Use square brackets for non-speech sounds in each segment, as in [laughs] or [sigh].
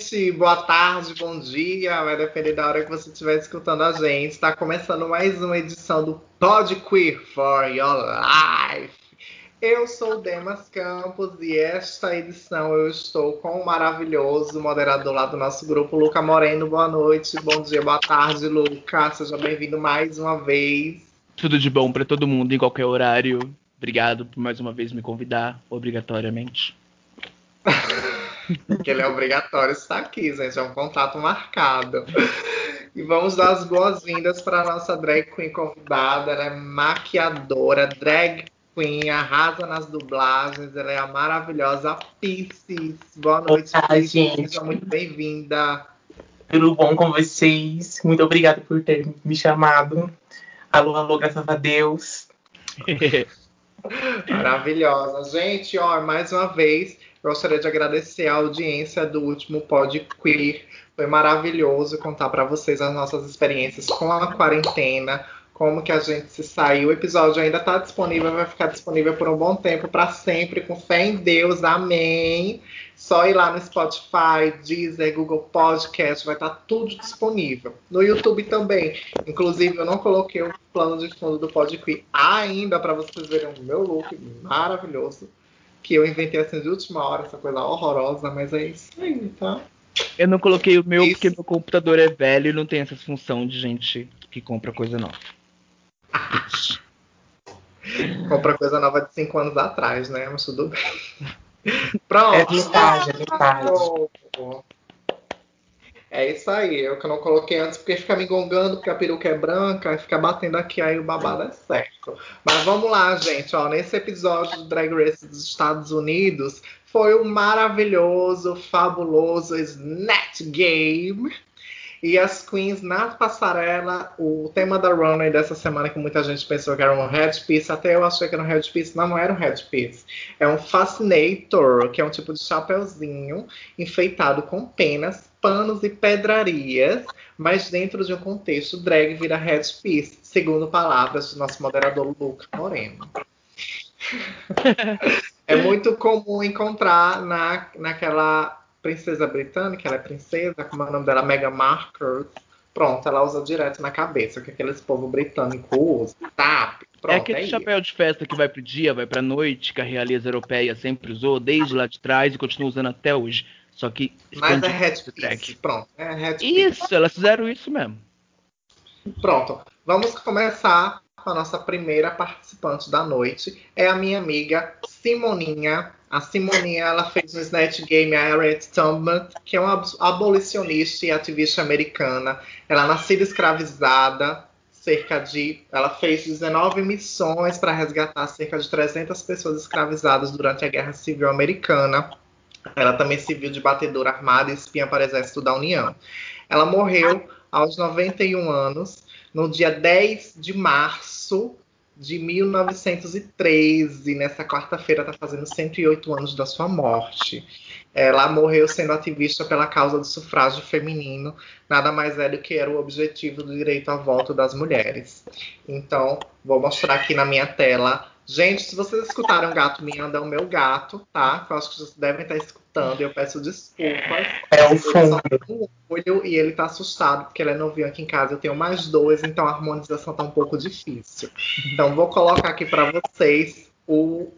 Noite, boa tarde, bom dia, vai depender da hora que você estiver escutando a gente. Está começando mais uma edição do Pod Queer for Your Life. Eu sou o Demas Campos e esta edição eu estou com o maravilhoso moderador lá do nosso grupo, Luca Moreno. Boa noite, bom dia, boa tarde, Luca. Seja bem-vindo mais uma vez. Tudo de bom para todo mundo em qualquer horário. Obrigado por mais uma vez me convidar, obrigatoriamente. [laughs] que ele é obrigatório estar aqui, gente. É um contato marcado. E vamos dar as boas-vindas para a nossa drag queen convidada. Ela é maquiadora, drag queen, arrasa nas dublagens. Ela é a maravilhosa Pisces. Boa noite, Olá, Pisces. gente. Seja muito bem-vinda. Tudo bom com vocês? Muito obrigada por ter me chamado. Alô, alô, graças a Deus. [laughs] Maravilhosa. Gente, ó, mais uma vez, Gostaria de agradecer a audiência do último Pod Queer. Foi maravilhoso contar para vocês as nossas experiências com a quarentena, como que a gente se saiu. O episódio ainda está disponível, vai ficar disponível por um bom tempo, para sempre, com fé em Deus. Amém. Só ir lá no Spotify, Deezer, Google Podcast, vai estar tá tudo disponível. No YouTube também. Inclusive, eu não coloquei o plano de fundo do Pod Queer ainda para vocês verem o meu look maravilhoso que eu inventei assim de última hora, essa coisa horrorosa, mas é isso aí, tá? Eu não coloquei o meu isso. porque meu computador é velho e não tem essa função de gente que compra coisa nova. compra coisa nova de 5 anos atrás, né? Mas tudo bem. [laughs] Pronto. É vintage, é vintage. É isso aí, eu que não coloquei antes porque fica me gongando, porque a peruca é branca, fica batendo aqui, aí o babado é certo. Mas vamos lá, gente, ó, nesse episódio do Drag Race dos Estados Unidos, foi o maravilhoso, fabuloso Snatch Game. E as queens na passarela, o tema da runway dessa semana que muita gente pensou que era um headpiece, até eu achei que era um headpiece, não, não era um headpiece. É um fascinator, que é um tipo de chapeuzinho enfeitado com penas panos e pedrarias, mas dentro de um contexto drag vira headpiece, segundo palavras do nosso moderador Luca Moreno. é muito comum encontrar na, naquela princesa britânica, ela é princesa, como é o nome dela? Meghan Markle. Pronto, ela usa direto na cabeça, que aqueles povo britânico usa, tá? Pronto, é aquele é chapéu isso. de festa que vai pro dia, vai pra noite, que a realeza europeia sempre usou, desde lá de trás e continua usando até hoje. Só que. Mas é headpiece. Pronto. É headpiece. Isso, elas fizeram isso mesmo. Pronto. Vamos começar com a nossa primeira participante da noite. É a minha amiga Simoninha. A Simoninha ela fez no Snatch Game a Harriet Tubman, que é uma abolicionista e ativista americana. Ela é nascida escravizada, cerca de. Ela fez 19 missões para resgatar cerca de 300 pessoas escravizadas durante a Guerra Civil Americana. Ela também serviu de batedora armada e espinha para o Exército da União. Ela morreu aos 91 anos, no dia 10 de março de 1913. Nessa quarta-feira está fazendo 108 anos da sua morte. Ela morreu sendo ativista pela causa do sufrágio feminino, nada mais é do que era o objetivo do direito ao voto das mulheres. Então, vou mostrar aqui na minha tela Gente, se vocês escutaram gato miando, é o meu gato, tá? Eu acho que vocês devem estar escutando. Eu peço desculpas. É o fundo. Um olho e ele tá assustado, porque ele é novinho aqui em casa. Eu tenho mais dois, então a harmonização tá um pouco difícil. Então, vou colocar aqui para vocês o,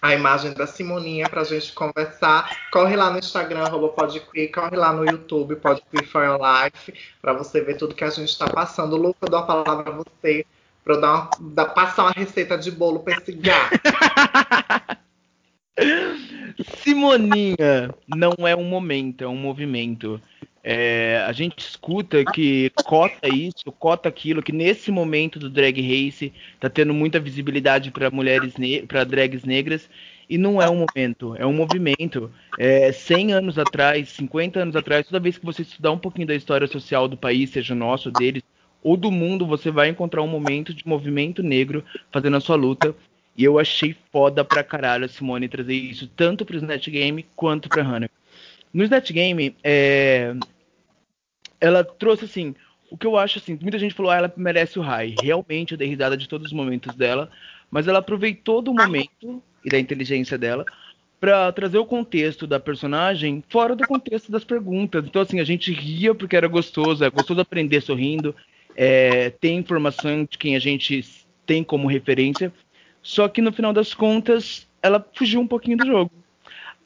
a imagem da Simoninha pra gente conversar. Corre lá no Instagram, arroba podqueer, corre lá no YouTube, podqueer for your life, pra você ver tudo que a gente tá passando. Luca, eu dou a palavra a você Pra dar uma, passar uma receita de bolo pra esse gato. [laughs] Simoninha não é um momento, é um movimento. É, a gente escuta que cota isso, cota aquilo, que nesse momento do drag race tá tendo muita visibilidade para mulheres, para drags negras, e não é um momento, é um movimento. É, 100 anos atrás, 50 anos atrás, toda vez que você estudar um pouquinho da história social do país, seja nosso, deles, ou do mundo, você vai encontrar um momento de movimento negro fazendo a sua luta. E eu achei foda pra caralho a Simone trazer isso tanto pro Snatch Game quanto pra Hannah. No Snatch Game, é... ela trouxe assim. O que eu acho assim, muita gente falou, ah, ela merece o high. Realmente eu dei risada de todos os momentos dela, mas ela aproveitou do momento e da inteligência dela para trazer o contexto da personagem fora do contexto das perguntas. Então, assim, a gente ria porque era gostoso, é gostoso aprender sorrindo, é, tem informação de quem a gente tem como referência, só que no final das contas ela fugiu um pouquinho do jogo.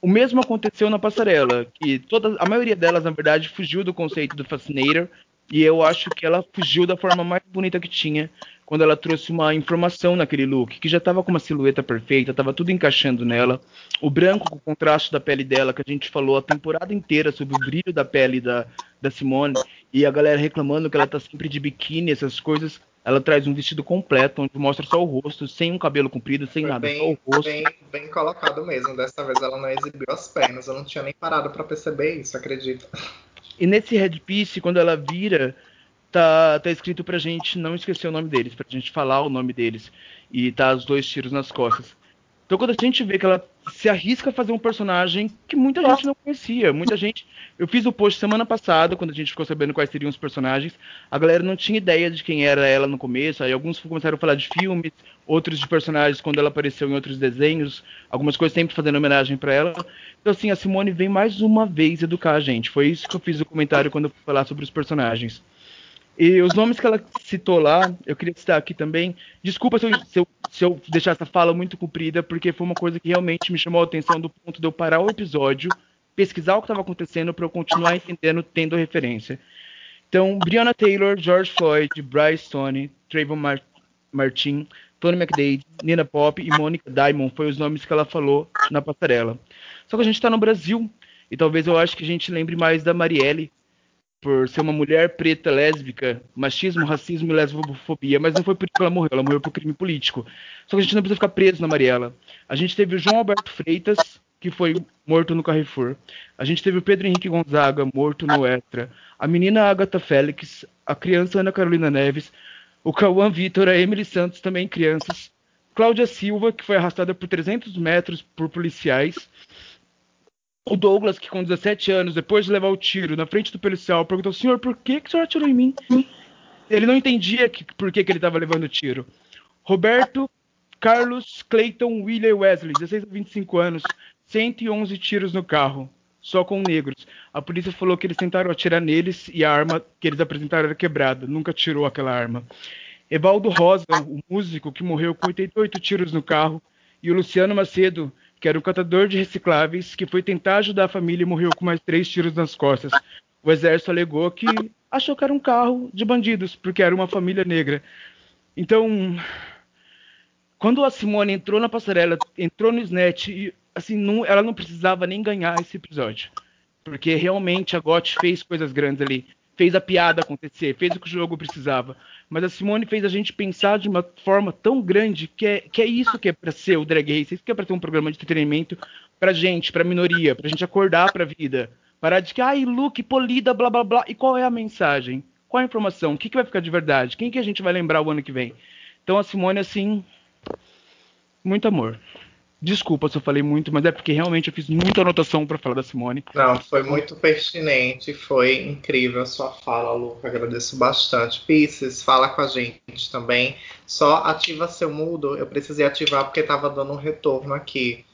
O mesmo aconteceu na passarela, que toda, a maioria delas, na verdade, fugiu do conceito do Fascinator, e eu acho que ela fugiu da forma mais bonita que tinha, quando ela trouxe uma informação naquele look, que já estava com uma silhueta perfeita, estava tudo encaixando nela. O branco com o contraste da pele dela, que a gente falou a temporada inteira sobre o brilho da pele da, da Simone, e a galera reclamando que ela tá sempre de biquíni, essas coisas. Ela traz um vestido completo, onde mostra só o rosto, sem um cabelo comprido, sem Foi nada, bem, só o rosto. Bem, bem colocado mesmo. Dessa vez ela não exibiu as pernas. Eu não tinha nem parado para perceber isso, acredito. E nesse headpiece, quando ela vira, tá, tá escrito pra gente não esquecer o nome deles, pra gente falar o nome deles. E tá os dois tiros nas costas. Então quando a gente vê que ela se arrisca a fazer um personagem que muita gente não conhecia, muita gente. Eu fiz o post semana passada, quando a gente ficou sabendo quais seriam os personagens. A galera não tinha ideia de quem era ela no começo. Aí alguns começaram a falar de filmes, outros de personagens quando ela apareceu em outros desenhos, algumas coisas sempre fazendo homenagem para ela. Então assim, a Simone vem mais uma vez educar a gente. Foi isso que eu fiz o comentário quando eu fui falar sobre os personagens. E os nomes que ela citou lá, eu queria citar aqui também. Desculpa se eu, se eu, se eu deixar essa fala muito comprida, porque foi uma coisa que realmente me chamou a atenção do ponto de eu parar o episódio, pesquisar o que estava acontecendo para eu continuar entendendo, tendo referência. Então, Brianna Taylor, George Floyd, Bryce Tony, Trayvon Mar Martin, Tony McDade, Nina Pop e Monica Diamond foi os nomes que ela falou na passarela. Só que a gente está no Brasil e talvez eu acho que a gente lembre mais da Marielle, por ser uma mulher preta lésbica, machismo, racismo e lesbofobia, mas não foi por isso que ela morreu, ela morreu por crime político. Só que a gente não precisa ficar preso na Mariela. A gente teve o João Alberto Freitas, que foi morto no Carrefour. A gente teve o Pedro Henrique Gonzaga, morto no Extra. A menina Agatha Félix, a criança Ana Carolina Neves, o Cauã Vitor, a Emily Santos, também crianças. Cláudia Silva, que foi arrastada por 300 metros por policiais. O Douglas, que com 17 anos, depois de levar o tiro na frente do policial, perguntou: Senhor, por que, que o senhor atirou em mim? Ele não entendia que, por que, que ele estava levando o tiro. Roberto Carlos Clayton William Wesley, 16 a 25 anos, 111 tiros no carro, só com negros. A polícia falou que eles tentaram atirar neles e a arma que eles apresentaram era quebrada, nunca tirou aquela arma. Evaldo Rosa, o músico que morreu com 88 tiros no carro, e o Luciano Macedo, que era um catador de recicláveis, que foi tentar ajudar a família e morreu com mais três tiros nas costas. O exército alegou que achou que era um carro de bandidos, porque era uma família negra. Então, quando a Simone entrou na passarela, entrou no SNET, e, assim, não, ela não precisava nem ganhar esse episódio. Porque realmente a GOT fez coisas grandes ali fez a piada acontecer, fez o que o jogo precisava. Mas a Simone fez a gente pensar de uma forma tão grande que é, que é isso que é para ser o Drag Race, isso que é para ter um programa de entretenimento pra gente, pra minoria, pra gente acordar pra vida. Parar de que, ai, look, polida, blá blá blá. E qual é a mensagem? Qual a informação? O que, que vai ficar de verdade? Quem que a gente vai lembrar o ano que vem? Então a Simone, assim, muito amor. Desculpa se eu falei muito, mas é porque realmente eu fiz muita anotação para falar da Simone. Não, foi muito pertinente, foi incrível a sua fala, Luca. Agradeço bastante. Pisces, fala com a gente também. Só ativa seu mudo. Eu precisei ativar porque estava dando um retorno aqui.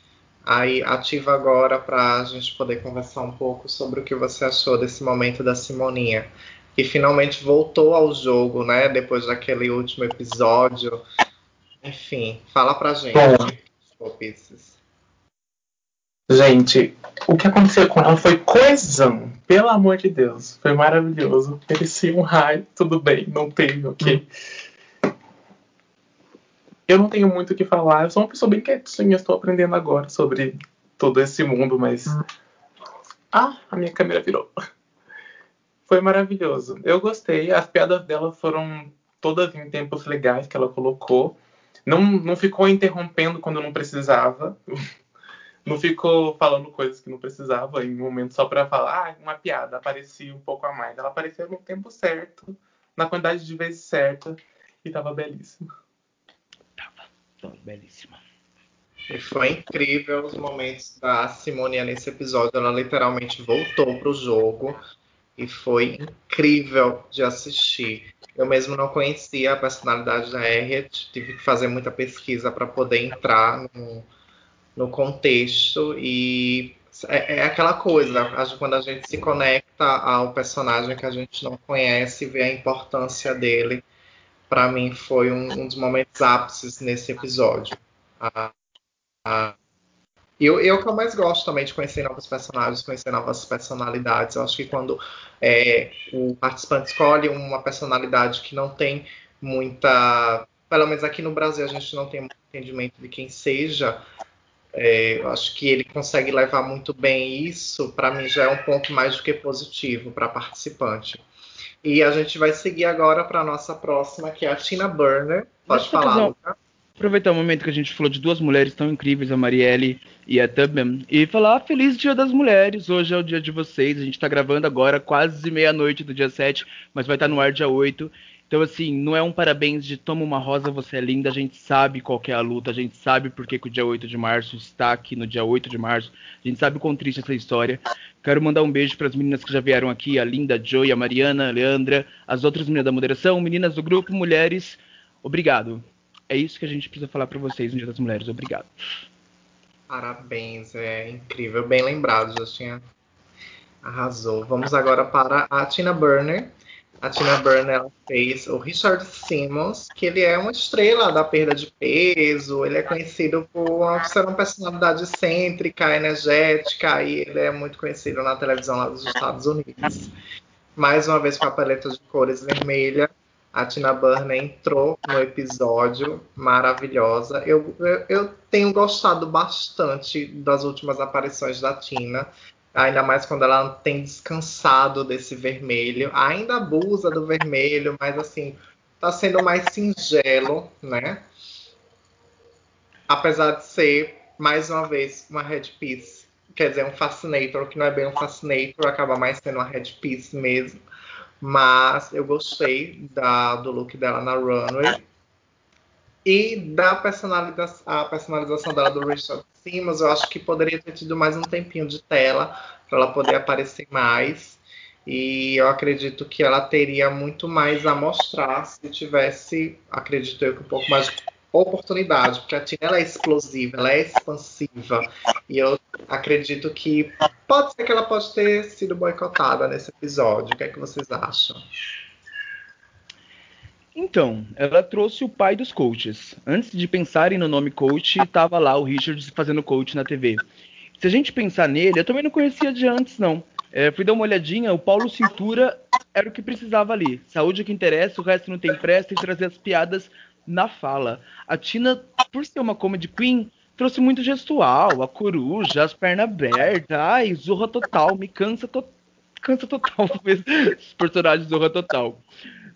Aí ativa agora para a gente poder conversar um pouco sobre o que você achou desse momento da Simoninha. Que finalmente voltou ao jogo, né? Depois daquele último episódio. Enfim, fala pra gente. Bom. Gente, o que aconteceu com ela foi coesão. Pelo amor de Deus. Foi maravilhoso. Merecia um raio, tudo bem, não teve, ok? Eu não tenho muito o que falar. Eu sou uma pessoa bem quietinha, estou aprendendo agora sobre todo esse mundo, mas. Ah, a minha câmera virou. Foi maravilhoso. Eu gostei. As piadas dela foram todas em tempos legais que ela colocou. Não, não ficou interrompendo quando não precisava. [laughs] Não ficou falando coisas que não precisava em um momento só para falar, ah, uma piada, aparecia um pouco a mais. Ela apareceu no tempo certo, na quantidade de vezes certa, e tava belíssima. Tava, tava belíssima. E foi incrível os momentos da Simonia nesse episódio. Ela literalmente voltou pro jogo. E foi incrível de assistir. Eu mesmo não conhecia a personalidade da Harriet, tive que fazer muita pesquisa para poder entrar no, no contexto e é, é, aquela coisa, quando a gente se conecta ao personagem que a gente não conhece, vê a importância dele. Para mim foi um, um, dos momentos ápices nesse episódio. Ah, ah, eu, eu que eu mais gosto também de conhecer novos personagens, conhecer novas personalidades. Eu acho que quando é, o participante escolhe uma personalidade que não tem muita. Pelo menos aqui no Brasil a gente não tem muito entendimento de quem seja. É, eu acho que ele consegue levar muito bem isso. Para mim já é um ponto mais do que positivo para participante. E a gente vai seguir agora para a nossa próxima, que é a Tina Burner. Pode falar, Luca aproveitar o momento que a gente falou de duas mulheres tão incríveis, a Marielle e a Tubman, e falar Feliz Dia das Mulheres. Hoje é o dia de vocês. A gente está gravando agora, quase meia-noite do dia 7, mas vai estar tá no ar dia 8. Então, assim, não é um parabéns de toma uma rosa, você é linda. A gente sabe qual é a luta, a gente sabe por que, o dia 8 de março está aqui no dia 8 de março. A gente sabe quão triste essa história. Quero mandar um beijo para as meninas que já vieram aqui, a Linda, a Joy, a Mariana, a Leandra, as outras meninas da moderação, meninas do grupo, mulheres. Obrigado. É isso que a gente precisa falar para vocês no Dia das Mulheres. Obrigado. Parabéns, é incrível. Bem lembrado, Justinha. Arrasou. Vamos agora para a Tina Burner. A Tina Burner fez o Richard Simmons, que ele é uma estrela da perda de peso. Ele é conhecido por ser uma personalidade excêntrica, energética, e ele é muito conhecido na televisão lá dos Estados Unidos. Mais uma vez com a paleta de cores vermelha a Tina Burner entrou no episódio, maravilhosa. Eu, eu, eu, tenho gostado bastante das últimas aparições da Tina, ainda mais quando ela tem descansado desse vermelho. Ainda abusa do vermelho, mas assim, tá sendo mais singelo, né? Apesar de ser, mais uma vez, uma headpiece. Quer dizer, um fascinator, que não é bem um fascinator, acaba mais sendo uma headpiece mesmo. Mas eu gostei da, do look dela na runway. E da personalização, a personalização dela do Richard Simmons, eu acho que poderia ter tido mais um tempinho de tela para ela poder aparecer mais. E eu acredito que ela teria muito mais a mostrar se tivesse, acredito eu, que um pouco mais oportunidade, porque a Tina ela é explosiva, ela é expansiva. E eu acredito que pode ser que ela pode ter sido boicotada nesse episódio. O que é que vocês acham? Então, ela trouxe o pai dos coaches. Antes de pensarem no nome coach, estava lá o Richard fazendo coach na TV. Se a gente pensar nele, eu também não conhecia de antes, não. É, fui dar uma olhadinha, o Paulo Cintura era o que precisava ali. Saúde é que interessa, o resto não tem pressa e trazer as piadas na fala. A Tina, por ser uma comedy queen, trouxe muito gestual, a coruja, as pernas abertas, ai, zorra total, me cansa, to cansa total [laughs] os personagens zorra total.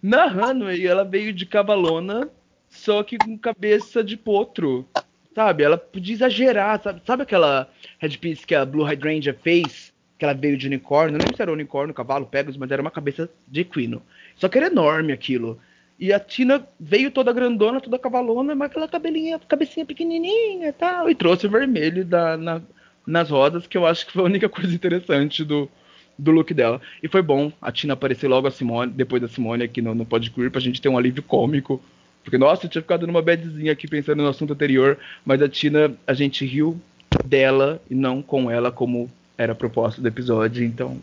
Na Runway, ela veio de cavalona, só que com cabeça de potro, sabe? Ela podia exagerar, sabe? Sabe aquela headpiece que a Blue Hydrangea fez? Que ela veio de unicórnio, não lembro se era unicórnio, cavalo, pegas, mas era uma cabeça de equino. Só que era enorme aquilo. E a Tina veio toda grandona, toda cavalona, mas aquela cabelinha, cabecinha pequenininha e tal. E trouxe o vermelho da, na, nas rodas, que eu acho que foi a única [laughs] coisa interessante do, do look dela. E foi bom a Tina aparecer logo a Simone, depois da Simone aqui no, no Podqueer, pra gente ter um alívio cômico. Porque, nossa, eu tinha ficado numa badzinha aqui pensando no assunto anterior, mas a Tina, a gente riu dela e não com ela, como era a proposta do episódio. Então,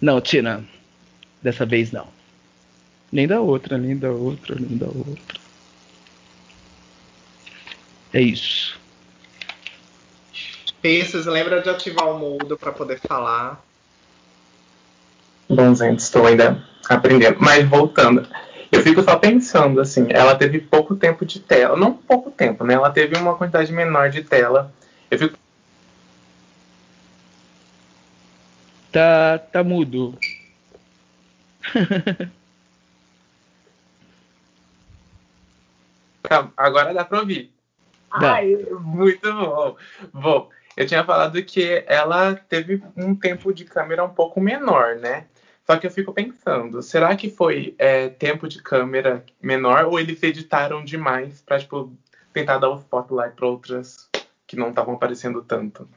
não, Tina, dessa vez não. Nem da outra, nem da outra, nem da outra. É isso. Pisces, lembra de ativar o mudo para poder falar. Bom, gente, estou ainda aprendendo. Mas voltando, eu fico só pensando, assim, ela teve pouco tempo de tela. Não pouco tempo, né? Ela teve uma quantidade menor de tela. Eu fico. Tá, tá mudo. [laughs] Agora dá pra ouvir. Dá. Ai, muito bom. Bom, eu tinha falado que ela teve um tempo de câmera um pouco menor, né? Só que eu fico pensando, será que foi é, tempo de câmera menor ou eles editaram demais pra, tipo, tentar dar o spotlight pra outras que não estavam aparecendo tanto?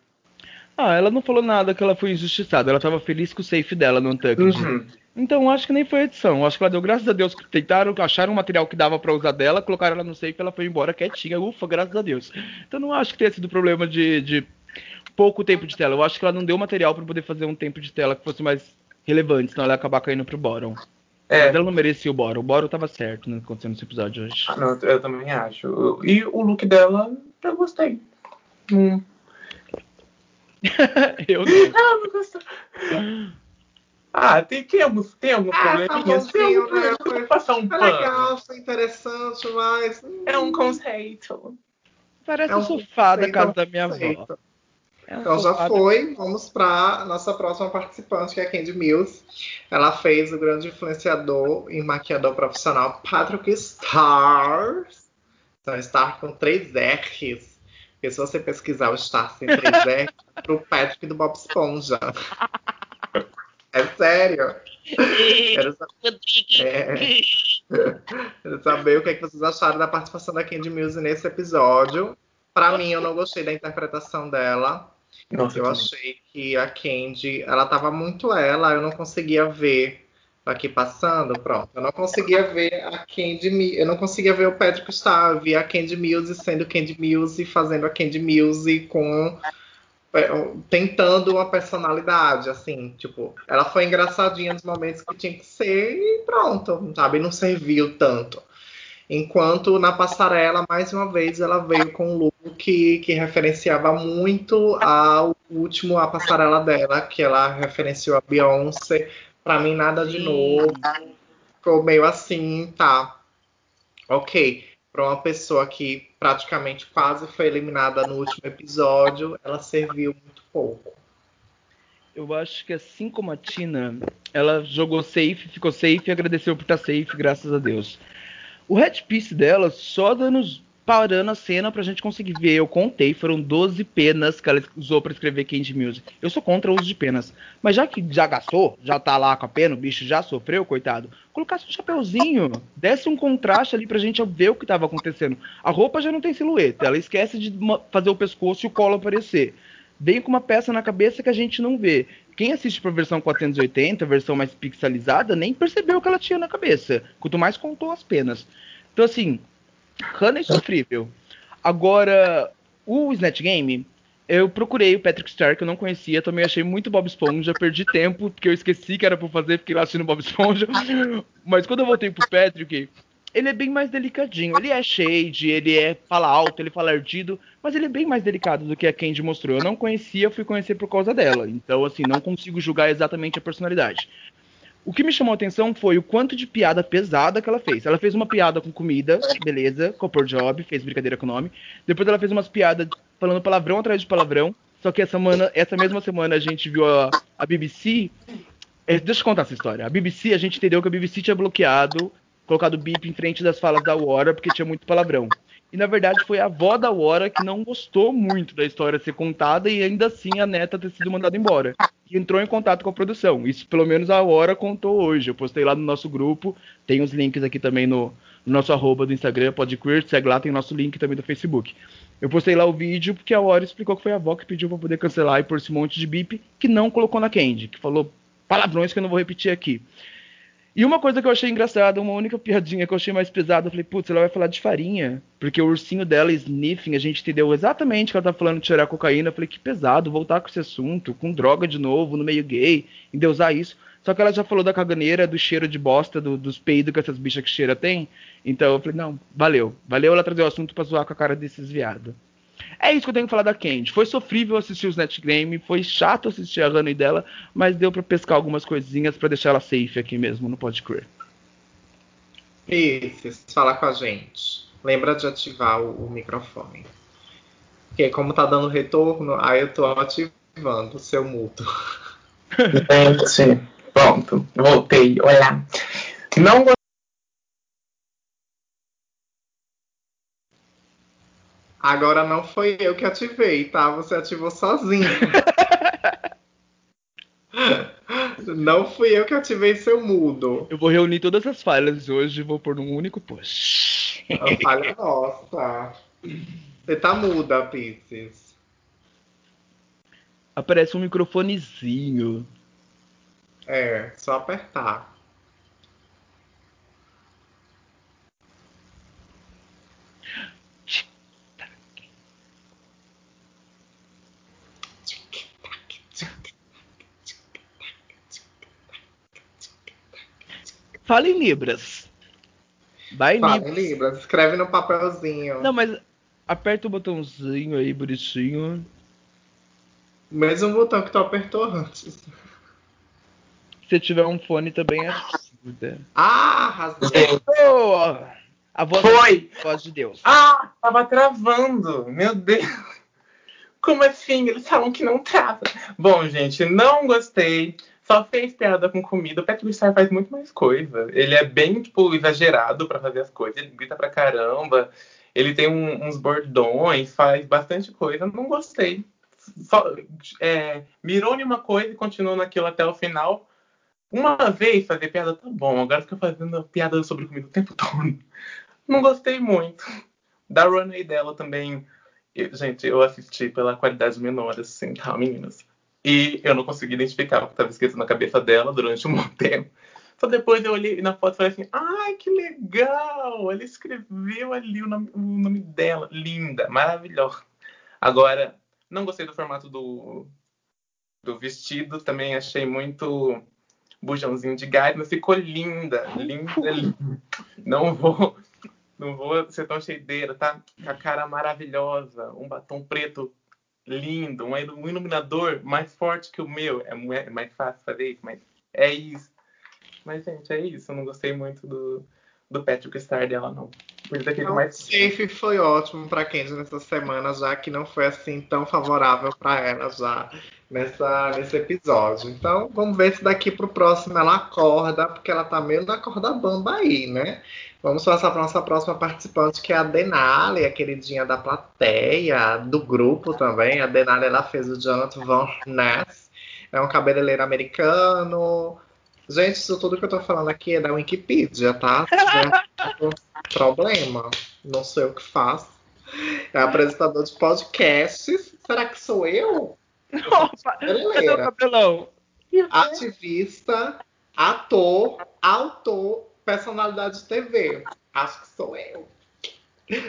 Ah, ela não falou nada que ela foi injustiçada. Ela tava feliz com o safe dela no Untucked. Uhum. Então, acho que nem foi edição. Acho que ela deu, graças a Deus, que tentaram, acharam um material que dava para usar dela, colocaram ela no safe e ela foi embora quietinha. Ufa, graças a Deus. Então, não acho que tenha sido problema de, de pouco tempo de tela. Eu acho que ela não deu material para poder fazer um tempo de tela que fosse mais relevante, senão ela ia acabar caindo pro Boron. É. Mas ela não merecia o Boron. O Boron tava certo no que aconteceu nesse episódio hoje. Ah, não, eu também acho. E o look dela, eu gostei. Hum. [laughs] eu não. Ah, não gostei. Ah, tem, temos, tem alguns ah, probleminhas. Tá tem algum, né? Foi, passar um foi pano. legal, foi interessante, mas. É um conceito. Parece é um sofá da casa da minha avó. É então já foi, vamos para nossa próxima participante, que é a Candy Mills. Ela fez o grande influenciador e maquiador profissional Patrick Stars. Então, Star com três R's. Porque se você pesquisar o Star sem três [laughs] R's, é pro Patrick do Bob Esponja. É sério. [laughs] Quero saber, é... Quero saber o que, é que vocês acharam da participação da Candy Mills nesse episódio. Para mim, eu não gostei da interpretação dela. Nossa, eu achei que a Candy, ela tava muito ela, eu não conseguia ver aqui passando, pronto. Eu não conseguia ver a Candy, eu não conseguia ver o Patrick Star, eu via a Candy Mills sendo Candy Mills fazendo a Candy Mills com tentando uma personalidade, assim, tipo, ela foi engraçadinha nos momentos que tinha que ser e pronto, sabe? Não serviu tanto. Enquanto na passarela, mais uma vez, ela veio com um look que, que referenciava muito ao último, a passarela dela, que ela referenciou a Beyoncé. Pra mim, nada de novo. Ficou meio assim, tá. Ok para uma pessoa que praticamente quase foi eliminada no último episódio, ela serviu muito pouco. Eu acho que assim como a Tina, ela jogou safe, ficou safe e agradeceu por estar safe, graças a Deus. O headpiece dela só dando parando a cena pra gente conseguir ver. Eu contei, foram 12 penas que ela usou para escrever Candy Music. Eu sou contra o uso de penas. Mas já que já gastou, já tá lá com a pena, o bicho já sofreu, coitado, colocasse um chapeuzinho, desse um contraste ali pra gente ver o que tava acontecendo. A roupa já não tem silhueta, ela esquece de fazer o pescoço e o colo aparecer. Vem com uma peça na cabeça que a gente não vê. Quem assiste pra versão 480, versão mais pixelizada, nem percebeu o que ela tinha na cabeça. Quanto mais contou as penas. Então, assim, Hannah é sofrível. Agora, o Snatch Game, eu procurei o Patrick Star, que eu não conhecia, também achei muito Bob Esponja, perdi tempo, porque eu esqueci que era pra fazer, fiquei lá assistindo Bob Esponja. [laughs] Mas quando eu voltei pro Patrick, ele é bem mais delicadinho. Ele é shade, ele é fala alto, ele fala ardido, mas ele é bem mais delicado do que a Candy mostrou. Eu não conhecia, fui conhecer por causa dela. Então, assim, não consigo julgar exatamente a personalidade. O que me chamou a atenção foi o quanto de piada pesada que ela fez. Ela fez uma piada com comida, beleza, Copper Job, fez brincadeira com o nome. Depois ela fez umas piadas falando palavrão atrás de palavrão. Só que essa, semana, essa mesma semana a gente viu a, a BBC. É, deixa eu contar essa história. A BBC, a gente entendeu que a BBC tinha bloqueado, colocado bip em frente das falas da Wara, porque tinha muito palavrão. E na verdade foi a avó da Wara que não gostou muito da história ser contada e ainda assim a neta ter sido mandada embora. E entrou em contato com a produção. Isso pelo menos a Wara contou hoje. Eu postei lá no nosso grupo, tem os links aqui também no, no nosso arroba do Instagram, podqueer, segue lá, tem nosso link também do Facebook. Eu postei lá o vídeo porque a Wara explicou que foi a avó que pediu para poder cancelar e pôr esse monte de bip que não colocou na Candy, que falou palavrões que eu não vou repetir aqui. E uma coisa que eu achei engraçada, uma única [laughs] piadinha que eu achei mais pesada, eu falei, putz, ela vai falar de farinha. Porque o ursinho dela, sniffing, a gente entendeu exatamente que ela tá falando de cheirar cocaína. Eu falei, que pesado, voltar com esse assunto, com droga de novo, no meio gay, e usar isso. Só que ela já falou da caganeira, do cheiro de bosta, do, dos peidos que essas bichas que cheira tem. Então eu falei, não, valeu. Valeu ela trazer o assunto pra zoar com a cara desses viados. É isso que eu tenho que falar da Candy. Foi sofrível assistir os Net Game, foi chato assistir a Honey dela, mas deu para pescar algumas coisinhas para deixar ela safe aqui mesmo no Pode Crer. Isso, fala com a gente. Lembra de ativar o, o microfone. Porque como tá dando retorno, aí eu tô ativando o seu mudo. [laughs] Gente, pronto, voltei. Olá. Não Agora não foi eu que ativei, tá? Você ativou sozinho. [laughs] não fui eu que ativei seu mudo. Eu vou reunir todas as falhas hoje e vou pôr num único post. A falha nossa. Você tá muda, Pisces. Aparece um microfonezinho. É, só apertar. Fala em Libras. Vai em Fala Libras. em Libras. Escreve no papelzinho. Não, mas aperta o botãozinho aí, bonitinho. Mesmo botão que tu apertou antes. Se tiver um fone também ajuda. Ah, razão. A voz, Foi. A voz de Deus. Ah, tava travando. Meu Deus. Como assim? Eles falam que não trava. Bom, gente, não gostei. Só fez piada com comida. O Patrick Star faz muito mais coisa. Ele é bem, tipo, exagerado para fazer as coisas. Ele grita pra caramba. Ele tem um, uns bordões, faz bastante coisa. Não gostei. Só, é, mirou em uma coisa e continuou naquilo até o final. Uma vez fazer piada tá bom, agora fica fazendo piada sobre comida o tempo [laughs] todo. Não gostei muito. Da runway dela também. Gente, eu assisti pela qualidade menor, assim, tá, meninas? E eu não consegui identificar o que estava escrito na cabeça dela durante um bom [laughs] tempo. Só depois eu olhei na foto e falei assim: ai, que legal! Ele escreveu ali o nome, o nome dela. Linda, maravilhosa. Agora, não gostei do formato do, do vestido, também achei muito bujãozinho de gás, mas ficou linda, linda, [laughs] linda. Não vou, não vou ser tão cheideira, tá? A cara maravilhosa, um batom preto lindo, um iluminador mais forte que o meu. É mais fácil fazer isso, mas é isso. Mas, gente, é isso. Eu não gostei muito do, do Patrick Star dela, não. O mais... safe foi ótimo para Kenji nessa semana, já que não foi assim tão favorável para ela já nessa, nesse episódio. Então, vamos ver se daqui pro próximo ela acorda, porque ela tá meio na corda bamba aí, né? Vamos passar para nossa próxima participante, que é a Denali, a queridinha da plateia, do grupo também. A Denali, ela fez o Jonathan Van Ness. É um cabeleireiro americano. Gente, isso tudo que eu tô falando aqui é da Wikipedia, tá? Se problema, não sei o que faço. É apresentador de podcasts. Será que sou eu? [laughs] Opa, cadê o cabelão? Ativista, ator, autor personalidade de TV. Acho que sou eu.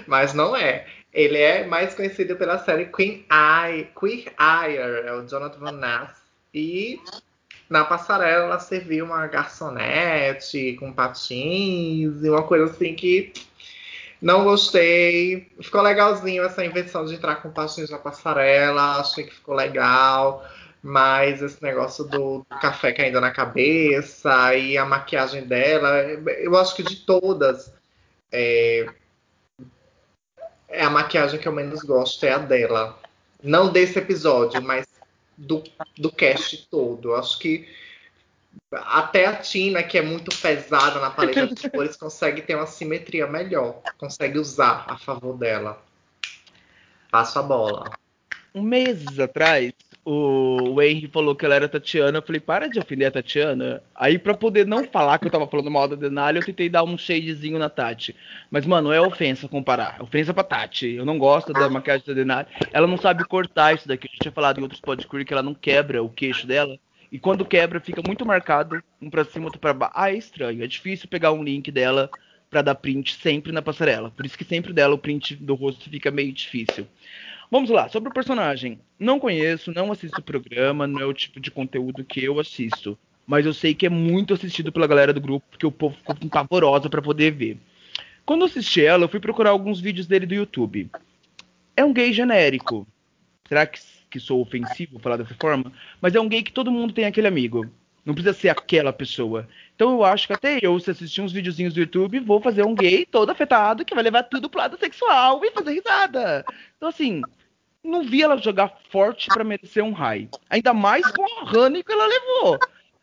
Mas não é. Ele é mais conhecido pela série Queen Eye, Queer Eye, é o Jonathan Van Ness. E na passarela ela serviu uma garçonete com patins e uma coisa assim que não gostei. Ficou legalzinho essa invenção de entrar com patins na passarela, achei que ficou legal. Mas esse negócio do, café caindo na cabeça e a maquiagem dela, eu acho que de todas, é, é a maquiagem que eu menos gosto, é a dela. Não desse episódio, mas do, do cast todo. Eu acho que até a Tina, que é muito pesada na paleta de [laughs] cores, consegue ter uma simetria melhor. Consegue usar a favor dela. Passa a bola. Um mês atrás, o, Henry falou que ela era Tatiana. Eu falei, para de ofender a Tatiana. Aí, pra poder não falar que eu tava falando mal da Denali, eu tentei dar um shadezinho na Tati. Mas, mano, é ofensa comparar. Ofensa pra Tati. Eu não gosto da maquiagem da Denali. Ela não sabe cortar isso daqui. A gente tinha falado em outros podcasts que ela não quebra o queixo dela. E quando quebra, fica muito marcado, um pra cima, outro pra baixo. Ah, é estranho. É difícil pegar um link dela para dar print sempre na passarela. Por isso que sempre dela o print do rosto fica meio difícil. Vamos lá, sobre o personagem. Não conheço, não assisto o programa, não é o tipo de conteúdo que eu assisto. Mas eu sei que é muito assistido pela galera do grupo, porque o povo ficou pavorosa para poder ver. Quando eu assisti ela, eu fui procurar alguns vídeos dele do YouTube. É um gay genérico. Será que, que sou ofensivo falar dessa forma? Mas é um gay que todo mundo tem aquele amigo. Não precisa ser aquela pessoa. Então eu acho que até eu, se assistir uns videozinhos do YouTube, vou fazer um gay todo afetado que vai levar tudo pro lado sexual e fazer risada. Então, assim, não vi ela jogar forte para merecer um high. Ainda mais com o Honey que ela levou.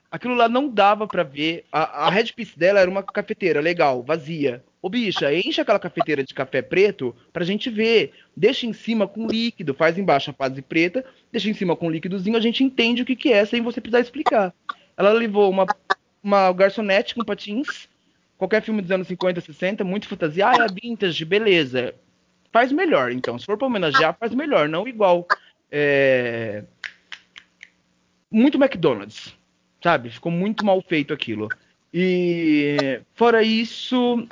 Aquilo lá não dava para ver. A, a red piece dela era uma cafeteira legal, vazia. Ô bicha, enche aquela cafeteira de café preto pra gente ver. Deixa em cima com líquido, faz embaixo a fase preta, deixa em cima com líquidozinho, a gente entende o que, que é sem você precisar explicar. Ela levou uma, uma garçonete com patins, qualquer filme dos anos 50, 60, muito fantasia. Ah, é vintage, beleza faz melhor. Então, se for para homenagear, faz melhor, não igual. É... Muito McDonald's, sabe? Ficou muito mal feito aquilo. E fora isso,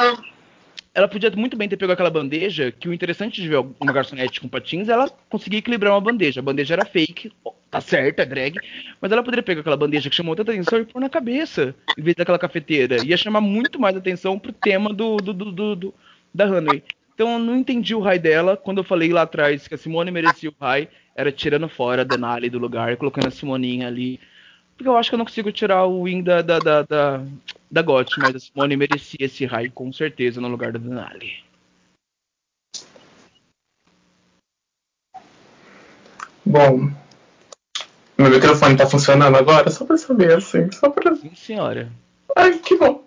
ela podia muito bem ter pegado aquela bandeja, que o interessante de ver uma garçonete com patins, ela conseguia equilibrar uma bandeja. A bandeja era fake, tá certo, é drag, mas ela poderia pegar aquela bandeja que chamou tanta atenção e pôr na cabeça, em vez daquela cafeteira. Ia chamar muito mais atenção pro tema do, do, do, do da Runway. Então eu não entendi o raio dela. Quando eu falei lá atrás que a Simone merecia o raio, era tirando fora a Denali do lugar, colocando a Simoninha ali. Porque eu acho que eu não consigo tirar o win da, da, da, da, da GOT, mas a Simone merecia esse raio com certeza no lugar da Denali. Bom, meu microfone tá funcionando agora? Só pra saber, assim, só pra... Sim, senhora. Ai, que bom.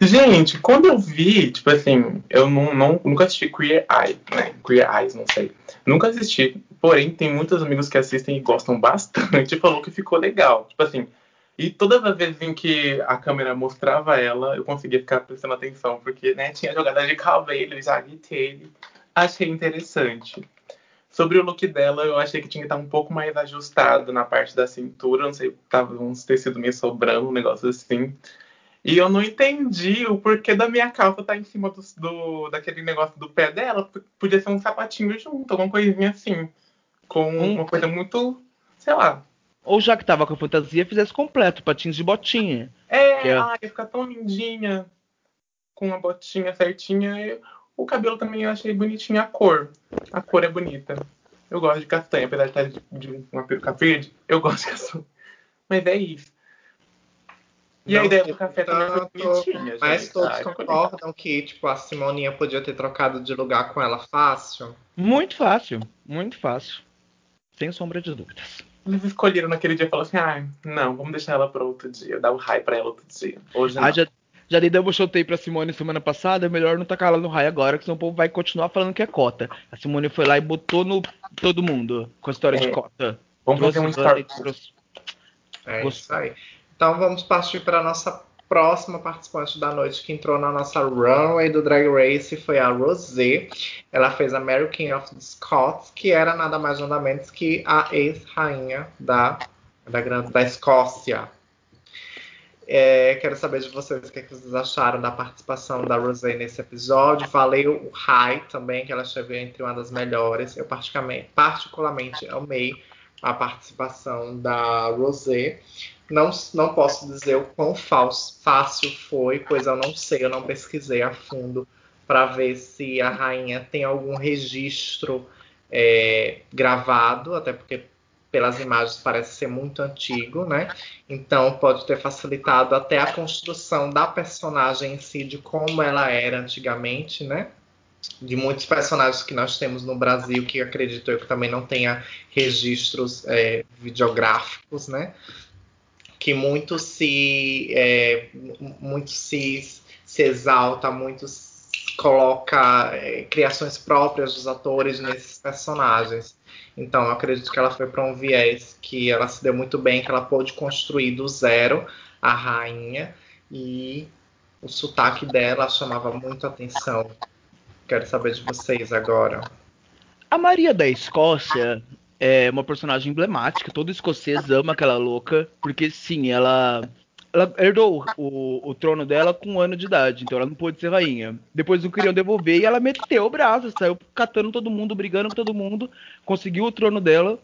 Gente, quando eu vi, tipo assim, eu não, não, nunca assisti Queer Eye, né? Queer Eyes, não sei. Nunca assisti. Porém, tem muitos amigos que assistem e gostam bastante [laughs] falou que ficou legal. Tipo assim, e todas as vezes em que a câmera mostrava ela, eu conseguia ficar prestando atenção, porque né, tinha jogada de cabelo, já gritei. Achei interessante. Sobre o look dela, eu achei que tinha que estar um pouco mais ajustado na parte da cintura. Não sei, tava uns tecidos meio sobrando, um negócio assim. E eu não entendi o porquê da minha calça estar tá em cima do, do, daquele negócio do pé dela. Podia ser um sapatinho junto, alguma coisinha assim. Com um... uma coisa muito, sei lá. Ou já que tava com a fantasia, fizesse completo, patins de botinha. É, é... ai, ia ficar tão lindinha. Com a botinha certinha. O cabelo também eu achei bonitinho a cor. A cor é bonita. Eu gosto de castanha, apesar de estar de, de uma peruca verde, eu gosto de castanha. Mas é isso. E não a ideia do café tanto, também foi bonitinha, Mas todos Ai, concordam que, tipo, a Simoninha podia ter trocado de lugar com ela fácil? Muito fácil, muito fácil. Sem sombra de dúvidas. Eles escolheram naquele dia e falaram assim: ah, não, vamos deixar ela para outro dia, dar o um raio para ela outro dia. Hoje ah, já, já dei double shotei pra Simone semana passada, é melhor não tacar ela no raio agora, que senão o povo vai continuar falando que é cota. A Simone foi lá e botou no todo mundo com a história é. de cota. Vamos fazer um story. É isso aí. Então vamos partir para a nossa próxima participante da noite que entrou na nossa runway do Drag Race foi a Rosé. Ela fez a Mary King of the Scots, que era nada mais nada menos que a ex-rainha da, da, da Escócia. É, quero saber de vocês o que, é que, vocês acharam da participação da Rosé nesse episódio. Falei o High também, que ela chegou entre uma das melhores. Eu particularmente, particularmente amei a participação da Rosé. Não, não posso dizer o quão falso, fácil foi, pois eu não sei, eu não pesquisei a fundo para ver se a rainha tem algum registro é, gravado, até porque pelas imagens parece ser muito antigo, né? Então pode ter facilitado até a construção da personagem em si, de como ela era antigamente, né? De muitos personagens que nós temos no Brasil, que acredito eu que também não tenha registros é, videográficos, né? que muito se é, muito se, se exalta, muito coloca é, criações próprias dos atores nesses personagens. Então, eu acredito que ela foi para um viés que ela se deu muito bem, que ela pôde construir do zero a rainha e o sotaque dela chamava muito atenção. Quero saber de vocês agora. A Maria da Escócia, é uma personagem emblemática. Todo escocês ama aquela louca, porque sim, ela, ela herdou o, o, trono dela com um ano de idade, então ela não pôde ser rainha. Depois não queriam devolver e ela meteu o braço, saiu catando todo mundo, brigando com todo mundo, conseguiu o trono dela.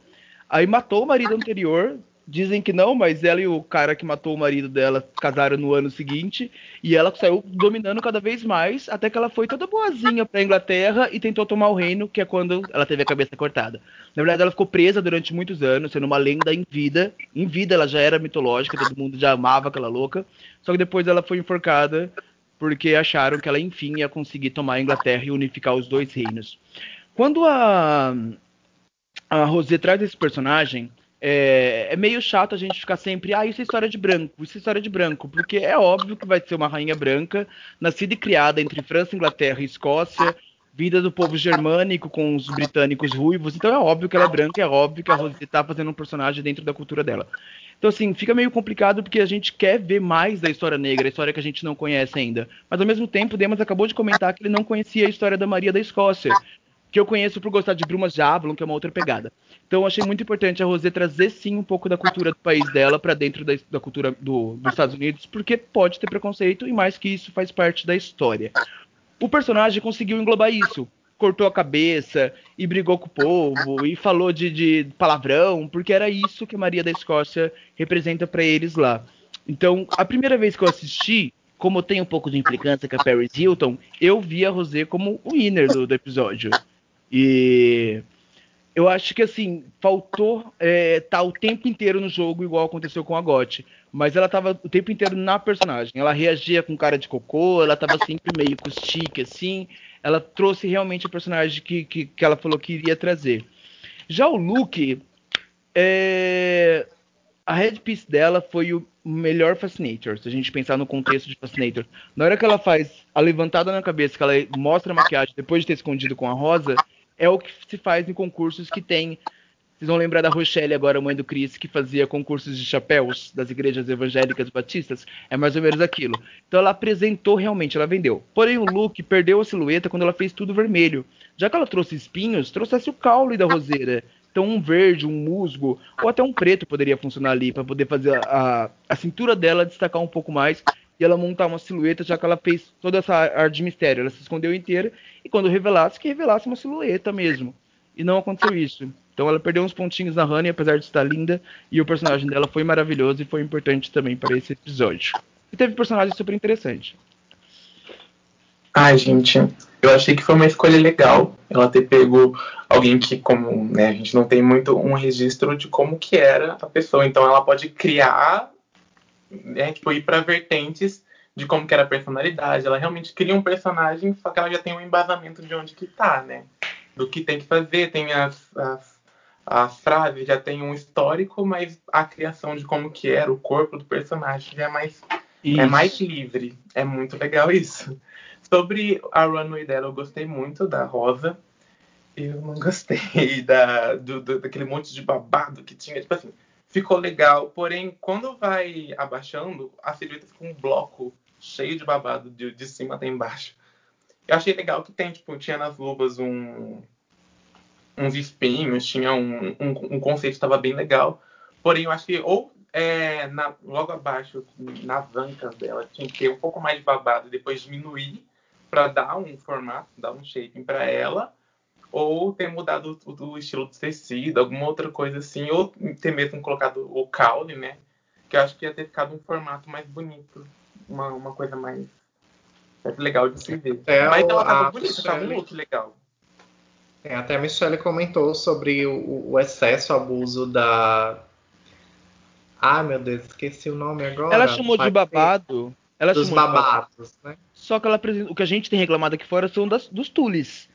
Aí matou o marido anterior, Dizem que não, mas ela e o cara que matou o marido dela casaram no ano seguinte e ela saiu dominando cada vez mais até que ela foi toda boazinha para Inglaterra e tentou tomar o reino, que é quando ela teve a cabeça cortada. Na verdade, ela ficou presa durante muitos anos, sendo uma lenda em vida. Em vida ela já era mitológica, todo mundo já amava aquela louca. Só que depois ela foi enforcada porque acharam que ela enfim ia conseguir tomar a Inglaterra e unificar os dois reinos. Quando a a Rosé traz esse personagem, é, é, meio chato a gente ficar sempre, ah, isso é história de branco, isso é história de branco, porque é óbvio que vai ser uma rainha branca, nascida e criada entre França, Inglaterra e Escócia, vida do povo germânico com os britânicos ruivos, então é óbvio que ela é branca, é óbvio que a Rosé está fazendo um personagem dentro da cultura dela. Então, assim, fica meio complicado porque a gente quer ver mais da história negra, a história que a gente não conhece ainda. Mas, ao mesmo tempo, Demas acabou de comentar que ele não conhecia a história da Maria da Escócia que eu conheço por gostar de Brumas de Avalon, que é uma outra pegada. Então eu achei muito importante a Rosé trazer sim um pouco da cultura do país dela para dentro da, da cultura do, dos Estados Unidos, porque pode ter preconceito e mais que isso faz parte da história. O personagem conseguiu englobar isso. cortou a cabeça e brigou com o povo e falou de, de palavrão, porque era isso que Maria da Escócia representa para eles lá. Então, a primeira vez que eu assisti, como tem um pouco de implicância com a Paris Hilton, eu vi a Rosé como o winner do, do episódio. E eu acho que assim, faltou é, tá o tempo inteiro no jogo, igual aconteceu com a Gotti. Mas ela tava o tempo inteiro na personagem. Ela reagia com cara de cocô, ela tava sempre meio com stick, assim. Ela trouxe realmente o personagem que, que, que ela falou que iria trazer. Já o Luke, é, a headpiece dela foi o melhor Fascinator, se a gente pensar no contexto de Fascinator. Na hora que ela faz a levantada na cabeça, que ela mostra a maquiagem depois de ter escondido com a rosa, é o que se faz em concursos que tem. Vocês vão lembrar da Rochelle agora, mãe do Chris, que fazia concursos de chapéus das igrejas evangélicas batistas? É mais ou menos aquilo. Então ela apresentou realmente, ela vendeu. Porém, o look perdeu a silhueta quando ela fez tudo vermelho. Já que ela trouxe espinhos, trouxesse o caule da roseira. Então, um verde, um musgo, ou até um preto poderia funcionar ali, para poder fazer a, a cintura dela destacar um pouco mais e ela montar uma silhueta, já que ela fez toda essa arte de mistério. Ela se escondeu inteira e quando revelasse, que revelasse uma silhueta mesmo. E não aconteceu isso. Então ela perdeu uns pontinhos na Honey, apesar de estar linda, e o personagem dela foi maravilhoso e foi importante também para esse episódio. E teve personagem super interessante. Ai, gente, eu achei que foi uma escolha legal ela ter pego alguém que, como né, a gente não tem muito um registro de como que era a pessoa, então ela pode criar, né, tipo, ir para vertentes de como que era a personalidade. Ela realmente cria um personagem, só que ela já tem um embasamento de onde que tá, né? Do que tem que fazer, tem as, as, as frases, já tem um histórico, mas a criação de como que era o corpo do personagem já é mais, é mais livre. É muito legal isso. Sobre a runway dela, eu gostei muito da Rosa. Eu não gostei [laughs] da, do, do, daquele monte de babado que tinha. Tipo assim, ficou legal. Porém, quando vai abaixando, a silhueta fica um bloco cheio de babado de, de cima até embaixo. Eu achei legal que tem, tipo, tinha nas luvas um, uns espinhos, tinha um, um, um conceito que estava bem legal. Porém, eu acho que ou é, na, logo abaixo, nas ancas dela, tinha que ter um pouco mais de babado e depois diminuir para dar um formato, dar um shaping para ela, ou ter mudado o, o, estilo do tecido, alguma outra coisa assim, ou ter mesmo colocado o caule, né? Que eu acho que ia ter ficado um formato mais bonito, uma, uma coisa mais legal de se ver. É, Mas ela tava bonita, tava um look legal. É, até a Michelle comentou sobre o, o excesso, o abuso da. Ah, meu Deus, esqueci o nome agora. Ela chamou de babado. Ela dos babados, né? Só que ela o que a gente tem reclamado aqui fora são das, dos tules.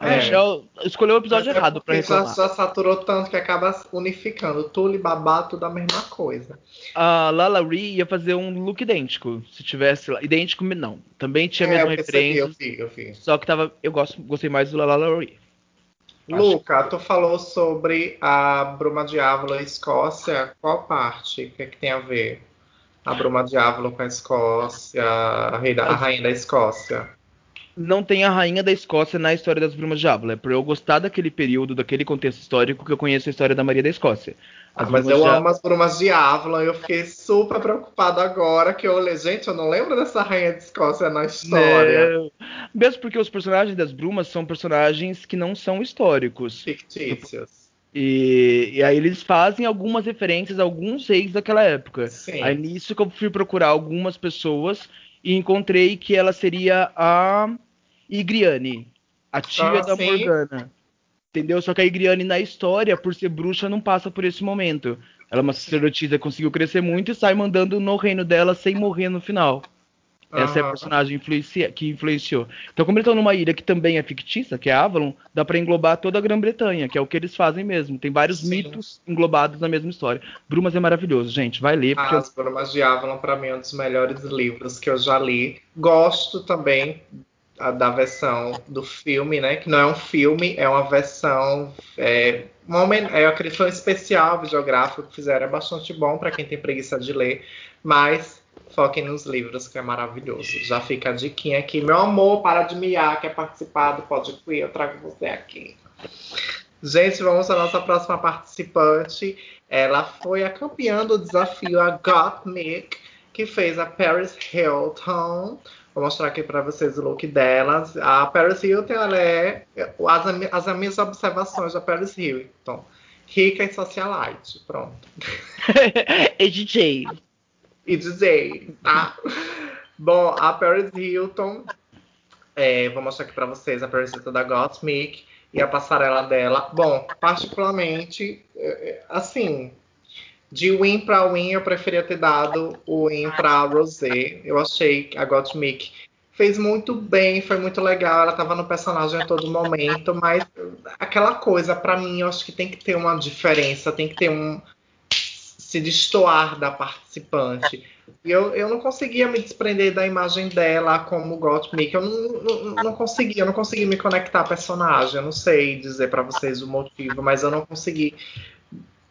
A é. Michelle escolheu o episódio é errado pra reclamar. Já saturou tanto que acaba unificando. Tule e babá, tudo a mesma coisa. A Lala Ree ia fazer um look idêntico. Se tivesse lá. Idêntico, não. Também tinha a é, mesma referência. Eu vi, eu vi. Só que tava. Eu gosto, gostei mais do Lala Ree. Luca, tu falou sobre a Bruma Diávolo e Escócia. Qual parte? O que, é que tem a ver? A Bruma Diávolo com a Escócia, a, a rainha da Escócia não tem a rainha da Escócia na história das Brumas de Ávila. É por eu gostar daquele período, daquele contexto histórico que eu conheço a história da Maria da Escócia. Ah, mas eu de... amo as Brumas de Ávila. Eu fiquei super preocupado agora que eu olhei, gente, eu não lembro dessa rainha da Escócia na história. Não. Mesmo porque os personagens das Brumas são personagens que não são históricos. Fictícios. E, e, aí eles fazem algumas referências a alguns reis daquela época. Sim. Aí nisso que eu fui procurar algumas pessoas e encontrei que ela seria a Igriane, a tia ah, da sim. Morgana. Entendeu? Só que a Igriane na história, por ser bruxa, não passa por esse momento. Ela é uma sacerdotisa, conseguiu crescer muito e sai mandando no reino dela sem morrer no final. Essa é a personagem influencia, que influenciou. Então, como eles estão numa ilha que também é fictícia, que é Avalon, dá para englobar toda a Grã-Bretanha, que é o que eles fazem mesmo. Tem vários Sim. mitos englobados na mesma história. Brumas é maravilhoso, gente. Vai ler. Porque As Brumas de Avalon, para mim, é um dos melhores livros que eu já li. Gosto também da versão do filme, né? Que não é um filme, é uma versão. É, uma, é uma criação especial videográfica que fizeram. É bastante bom para quem tem preguiça de ler. Mas foquem nos livros, que é maravilhoso. Já fica a diquinha aqui. Meu amor, para de miar, quer participar do Pode Queer? Eu trago você aqui. Gente, vamos à nossa próxima participante. Ela foi a campeã do desafio, a Gottmik, que fez a Paris Hilton Vou mostrar aqui para vocês o look delas. A Paris Hilton, ela é as, as minhas observações da Paris Hilton. Rica e socialite, pronto. [laughs] e DJ. E DJ, tá? Bom, a Paris Hilton, é, vou mostrar aqui para vocês a Paris Hilton da Gottmik e a passarela dela. Bom, particularmente, é, é, assim, de win para win, eu preferia ter dado o win para Rosé. Eu achei que a Gottmik fez muito bem, foi muito legal. Ela estava no personagem a todo momento, mas aquela coisa, para mim, eu acho que tem que ter uma diferença, tem que ter um. se destoar da participante. E eu, eu não conseguia me desprender da imagem dela como Gottmik. Eu não, não, não conseguia, eu não consegui me conectar à personagem. Eu não sei dizer para vocês o motivo, mas eu não consegui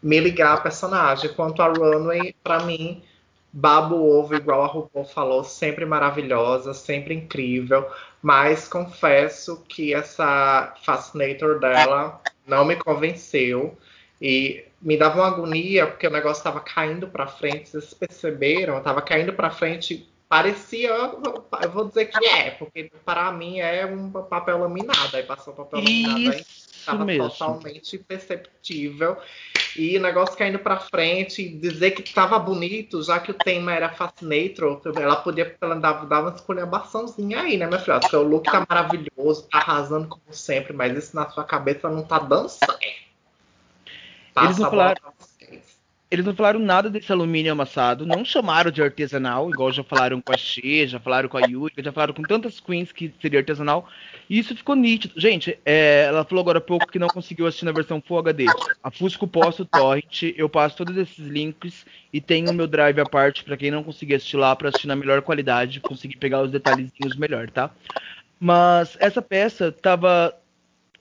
me ligar à personagem. Quanto a Runway, para mim, babo ovo, igual a RuPaul falou, sempre maravilhosa, sempre incrível. Mas confesso que essa Fascinator dela não me convenceu. E me dava uma agonia, porque o negócio estava caindo para frente, vocês perceberam? Estava caindo para frente, parecia, eu vou dizer que é, porque para mim é um papel laminado, aí passou o papel laminado aí estava totalmente perceptível. E o negócio caindo para frente, dizer que estava bonito, já que o tema era Fascinator, ela podia ela dar, dar uma esculhambaçãozinha aí, né, minha filha? Seu look tá maravilhoso, tá arrasando como sempre, mas isso na sua cabeça não tá dando certo. Eles não falaram. Eles não falaram nada desse alumínio amassado, não chamaram de artesanal, igual já falaram com a Xê, já falaram com a Yuri, já falaram com tantas queens que seria artesanal. E isso ficou nítido. Gente, é, ela falou agora há pouco que não conseguiu assistir na versão Full HD. A Fusco posta o torrent, eu passo todos esses links e tenho o meu drive à parte para quem não conseguir assistir lá para assistir na melhor qualidade, conseguir pegar os detalhezinhos melhor, tá? Mas essa peça tava,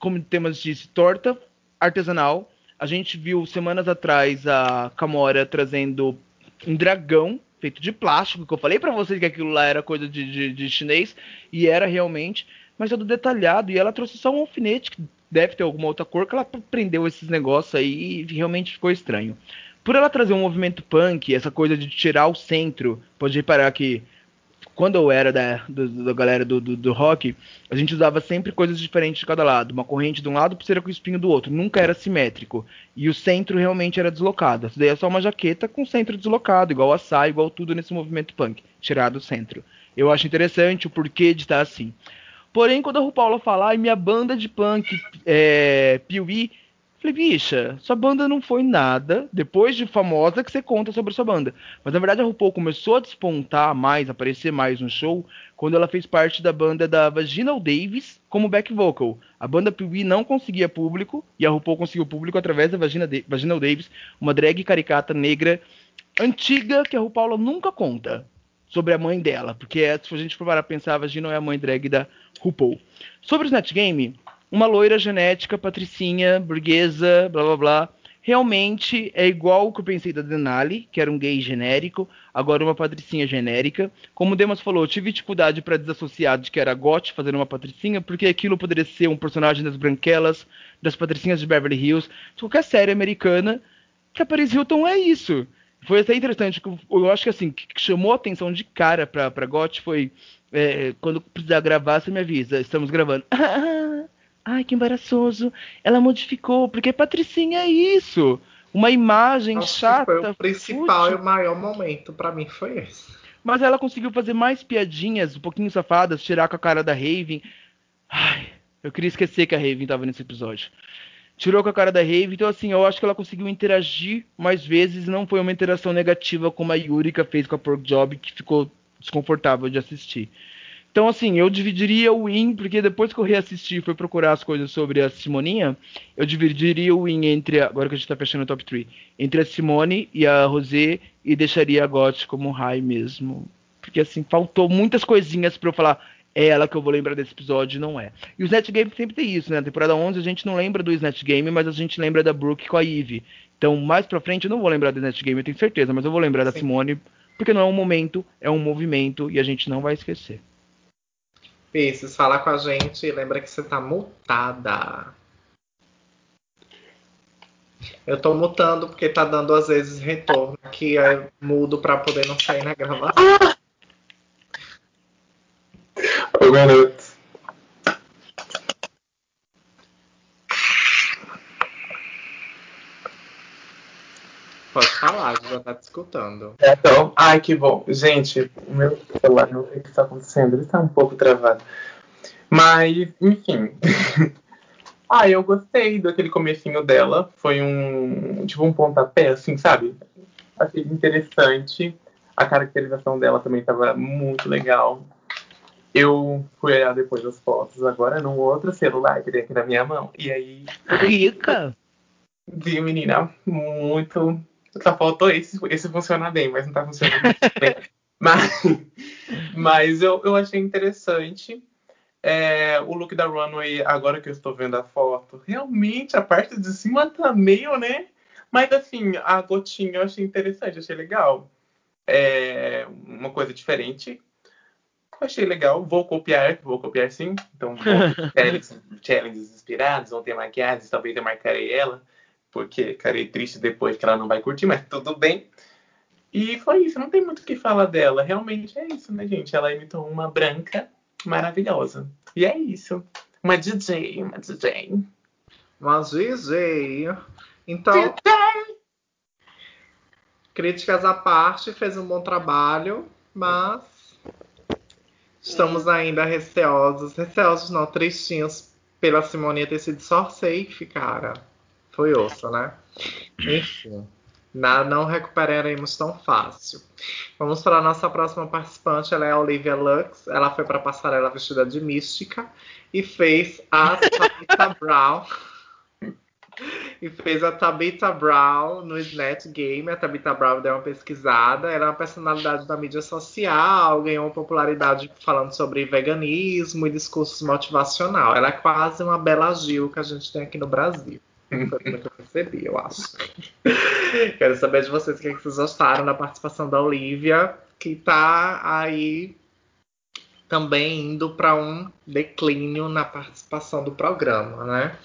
como temas disse, torta, artesanal a gente viu semanas atrás a Camora trazendo um dragão feito de plástico, que eu falei para vocês que aquilo lá era coisa de, de, de, chinês, e era realmente, mas todo detalhado, e ela trouxe só um alfinete, que deve ter alguma outra cor, que ela prendeu esses negócios aí e realmente ficou estranho. Por ela trazer um movimento punk, essa coisa de tirar o centro, pode reparar que quando eu era da, do, da galera do, do, do, rock, a gente usava sempre coisas diferentes de cada lado. Uma corrente de um lado, pulseira com espinho do outro. Nunca era simétrico. E o centro realmente era deslocado. Isso daí é só uma jaqueta com centro deslocado, igual a saia, igual tudo nesse movimento punk. Tirado o centro. Eu acho interessante o porquê de estar assim. Porém, quando a RuPaula falar, e minha banda de punk, é, Piuí, Falei, bicha, sua banda não foi nada. Depois de famosa que você conta sobre sua banda. Mas na verdade a RuPaul começou a despontar mais, aparecer mais no show, quando ela fez parte da banda da Vaginal Davis como back vocal. A banda Pee não conseguia público e a RuPaul conseguiu público através da Vagina Vaginal Davis, uma drag caricata negra antiga que a RuPaul nunca conta sobre a mãe dela, porque se a gente for para pensar, a Vaginal é a mãe drag da RuPaul. Sobre o Snatch Game, uma loira genética, patricinha, burguesa, blá blá blá. Realmente é igual o que eu pensei da Denali, que era um gay genérico, agora uma patricinha genérica. Como o Demas falou, eu tive dificuldade para desassociar de que era Got fazendo uma patricinha, porque aquilo poderia ser um personagem das Branquelas, das patricinhas de Beverly Hills, de qualquer série americana, que a Paris Hilton é isso. Foi até interessante, eu acho que assim, que chamou a atenção de cara pra, pra Got foi é, quando precisar gravar, você me avisa, estamos gravando. [laughs] Ai, que embaraçoso. Ela modificou, porque Patricinha é isso. Uma imagem Acho chata. foi o principal fútil. e o maior momento para mim foi esse. Mas ela conseguiu fazer mais piadinhas, um pouquinho safadas, tirar com a cara da Raven. Ai, eu queria esquecer que a Raven tava nesse episódio. Tirou com a cara da Raven, então assim, eu acho que ela conseguiu interagir mais vezes, não foi uma interação negativa como a Yurika fez com a Pork Job, que ficou desconfortável de assistir. Então, assim, eu dividiria o win, porque depois que eu reassisti e fui procurar as coisas sobre a Simoninha, eu dividiria o win entre, agora que a gente tá fechando o top 3, entre a Simone e a Rosé e deixaria a Got como high mesmo. Porque, assim, faltou muitas coisinhas para eu falar, é ela que eu vou lembrar desse episódio, não é. E o Snatch Game sempre tem isso, né? Na temporada 11 a gente não lembra do Snatch Game, mas a gente lembra da Brooke com a Eve. Então, mais pra frente eu não vou lembrar do Snatch Game, eu tenho certeza, mas eu vou lembrar Sim. da Simone, porque não é um momento, é um movimento e a gente não vai esquecer. Pisces, fala com a gente lembra que você tá mutada. Eu tô mutando porque tá dando às vezes retorno aqui, aí mudo pra poder não sair na gravação. minutos. Pode já tá te escutando. Então, ai que bom. Gente, o meu celular não sei o que está acontecendo, ele está um pouco travado. Mas, enfim. [laughs] ah, eu gostei daquele comecinho dela. Foi um, tipo, um pontapé, assim, sabe? Achei interessante. A caracterização dela também estava muito legal. Eu fui olhar depois as fotos agora num outro celular que tem aqui na minha mão. E aí. Rica! Vi menina muito só faltou esse, esse funcionar bem, mas não tá funcionando [laughs] bem. Mas, mas eu, eu achei interessante. É, o look da Runway, agora que eu estou vendo a foto, realmente a parte de cima tá meio, né? Mas assim, a gotinha eu achei interessante, achei legal. É uma coisa diferente. Eu achei legal. Vou copiar, vou copiar sim. Então, [laughs] challenges, challenges inspirados, vão ter maquiagens, talvez eu marcarei ela porque ficarei triste depois que ela não vai curtir, mas tudo bem. E foi isso, não tem muito o que falar dela. Realmente é isso, né, gente? Ela imitou uma branca maravilhosa. E é isso. Uma DJ, uma DJ. Uma DJ. Então, DJ. críticas à parte, fez um bom trabalho, mas estamos ainda receosos, receosos não, tristinhos pela Simone ter sido só safe, cara. Foi osso, né? Enfim. Na, não recuperaremos tão fácil. Vamos para a nossa próxima participante. Ela é a Olivia Lux. Ela foi para a passarela vestida de mística e fez a Tabitha [laughs] Brown. e fez a Tabitha Brown no Snatch Game. A Tabitha Brown deu uma pesquisada. Ela é uma personalidade da mídia social, ganhou popularidade falando sobre veganismo e discursos motivacional. Ela é quase uma Bela Gil que a gente tem aqui no Brasil. Foi que eu percebi, eu acho. Quero saber de vocês o que, é que vocês gostaram da participação da Olivia, que tá aí também indo para um declínio na participação do programa, né?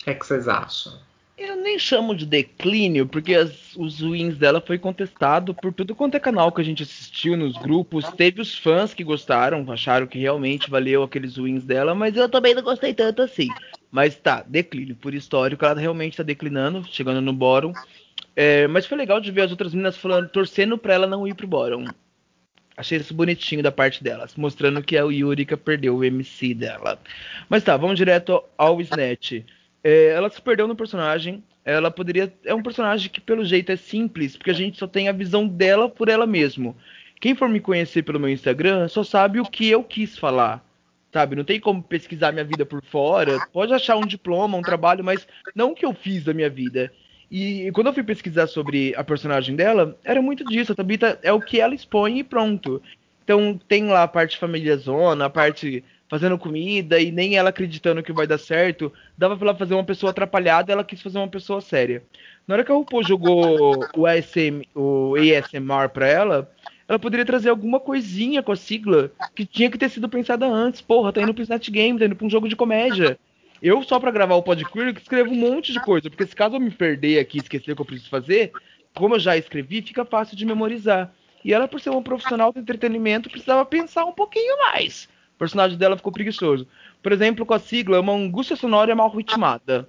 O que, é que vocês acham? Eu nem chamo de declínio, porque as, os wins dela foi contestado por tudo quanto é canal que a gente assistiu nos grupos. Teve os fãs que gostaram, acharam que realmente valeu aqueles wins dela, mas eu também não gostei tanto assim. Mas tá, declínio. Por histórico, ela realmente tá declinando, chegando no bórum. É, mas foi legal de ver as outras meninas falando, torcendo pra ela não ir pro bórum. Achei isso bonitinho da parte delas, mostrando que a Yurika perdeu o MC dela. Mas tá, vamos direto ao Snatch. É, ela se perdeu no personagem. Ela poderia. É um personagem que, pelo jeito, é simples, porque a gente só tem a visão dela por ela mesmo. Quem for me conhecer pelo meu Instagram só sabe o que eu quis falar sabe? Não tem como pesquisar minha vida por fora. Pode achar um diploma, um trabalho, mas não o que eu fiz da minha vida. E quando eu fui pesquisar sobre a personagem dela, era muito disso. A Tabita é o que ela expõe e pronto. Então tem lá a parte família zona, a parte fazendo comida e nem ela acreditando que vai dar certo. Dava pra ela fazer uma pessoa atrapalhada, ela quis fazer uma pessoa séria. Na hora que a RuPaul jogou o, ASM, o ASMR pra ela, ela poderia trazer alguma coisinha com a sigla que tinha que ter sido pensada antes. Porra, tá indo pro Snatch Game, tá indo pra um jogo de comédia. Eu, só para gravar o Podqueer, escrevo um monte de coisa, porque se caso eu me perder aqui e esquecer o que eu preciso fazer, como eu já escrevi, fica fácil de memorizar. E ela, por ser uma profissional do entretenimento, precisava pensar um pouquinho mais. O personagem dela ficou preguiçoso. Por exemplo, com a sigla, uma angústia sonora mal ritmada.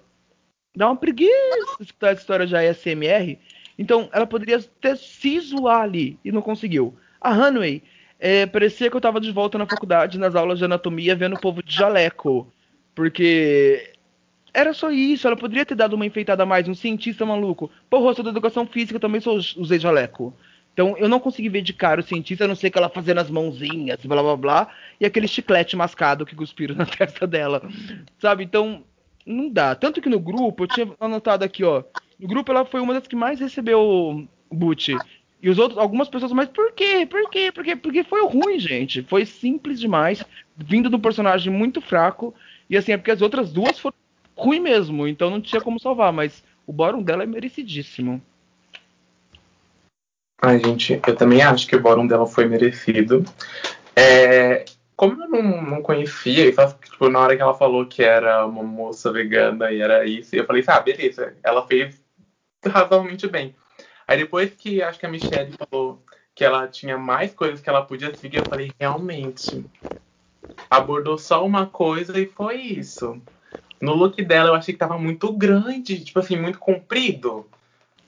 Dá uma preguiça escutar essa história já SMR. Então, ela poderia ter se zoar ali e não conseguiu. A Hanway, é, parecia que eu estava de volta na faculdade, nas aulas de anatomia, vendo o povo de jaleco. Porque era só isso, ela poderia ter dado uma enfeitada a mais, um cientista maluco. Porra, eu sou da educação física, também sou, usei jaleco. Então eu não consegui ver de cara o cientista, a não ser que ela fazendo as mãozinhas, blá blá blá, e aquele chiclete mascado que cuspiram [laughs] na testa dela. Sabe? Então, não dá. Tanto que no grupo, eu tinha anotado aqui, ó. No grupo ela foi uma das que mais recebeu boot. E os outros, algumas pessoas, mas por quê? Por quê? Por quê? Porque foi ruim, gente. Foi simples demais, vindo de um personagem muito fraco. E assim, é porque as outras duas foram ruim mesmo, então não tinha como salvar, mas o bórum dela é merecidíssimo. Ai, gente, eu também acho que o bórum dela foi merecido. É, como eu não, não conhecia, e tipo, na hora que ela falou que era uma moça vegana e era isso, eu falei, ah, beleza, ela fez razoavelmente bem. Aí depois que acho que a Michelle falou que ela tinha mais coisas que ela podia seguir, eu falei, realmente, abordou só uma coisa e foi isso. No look dela eu achei que tava muito grande, tipo assim, muito comprido.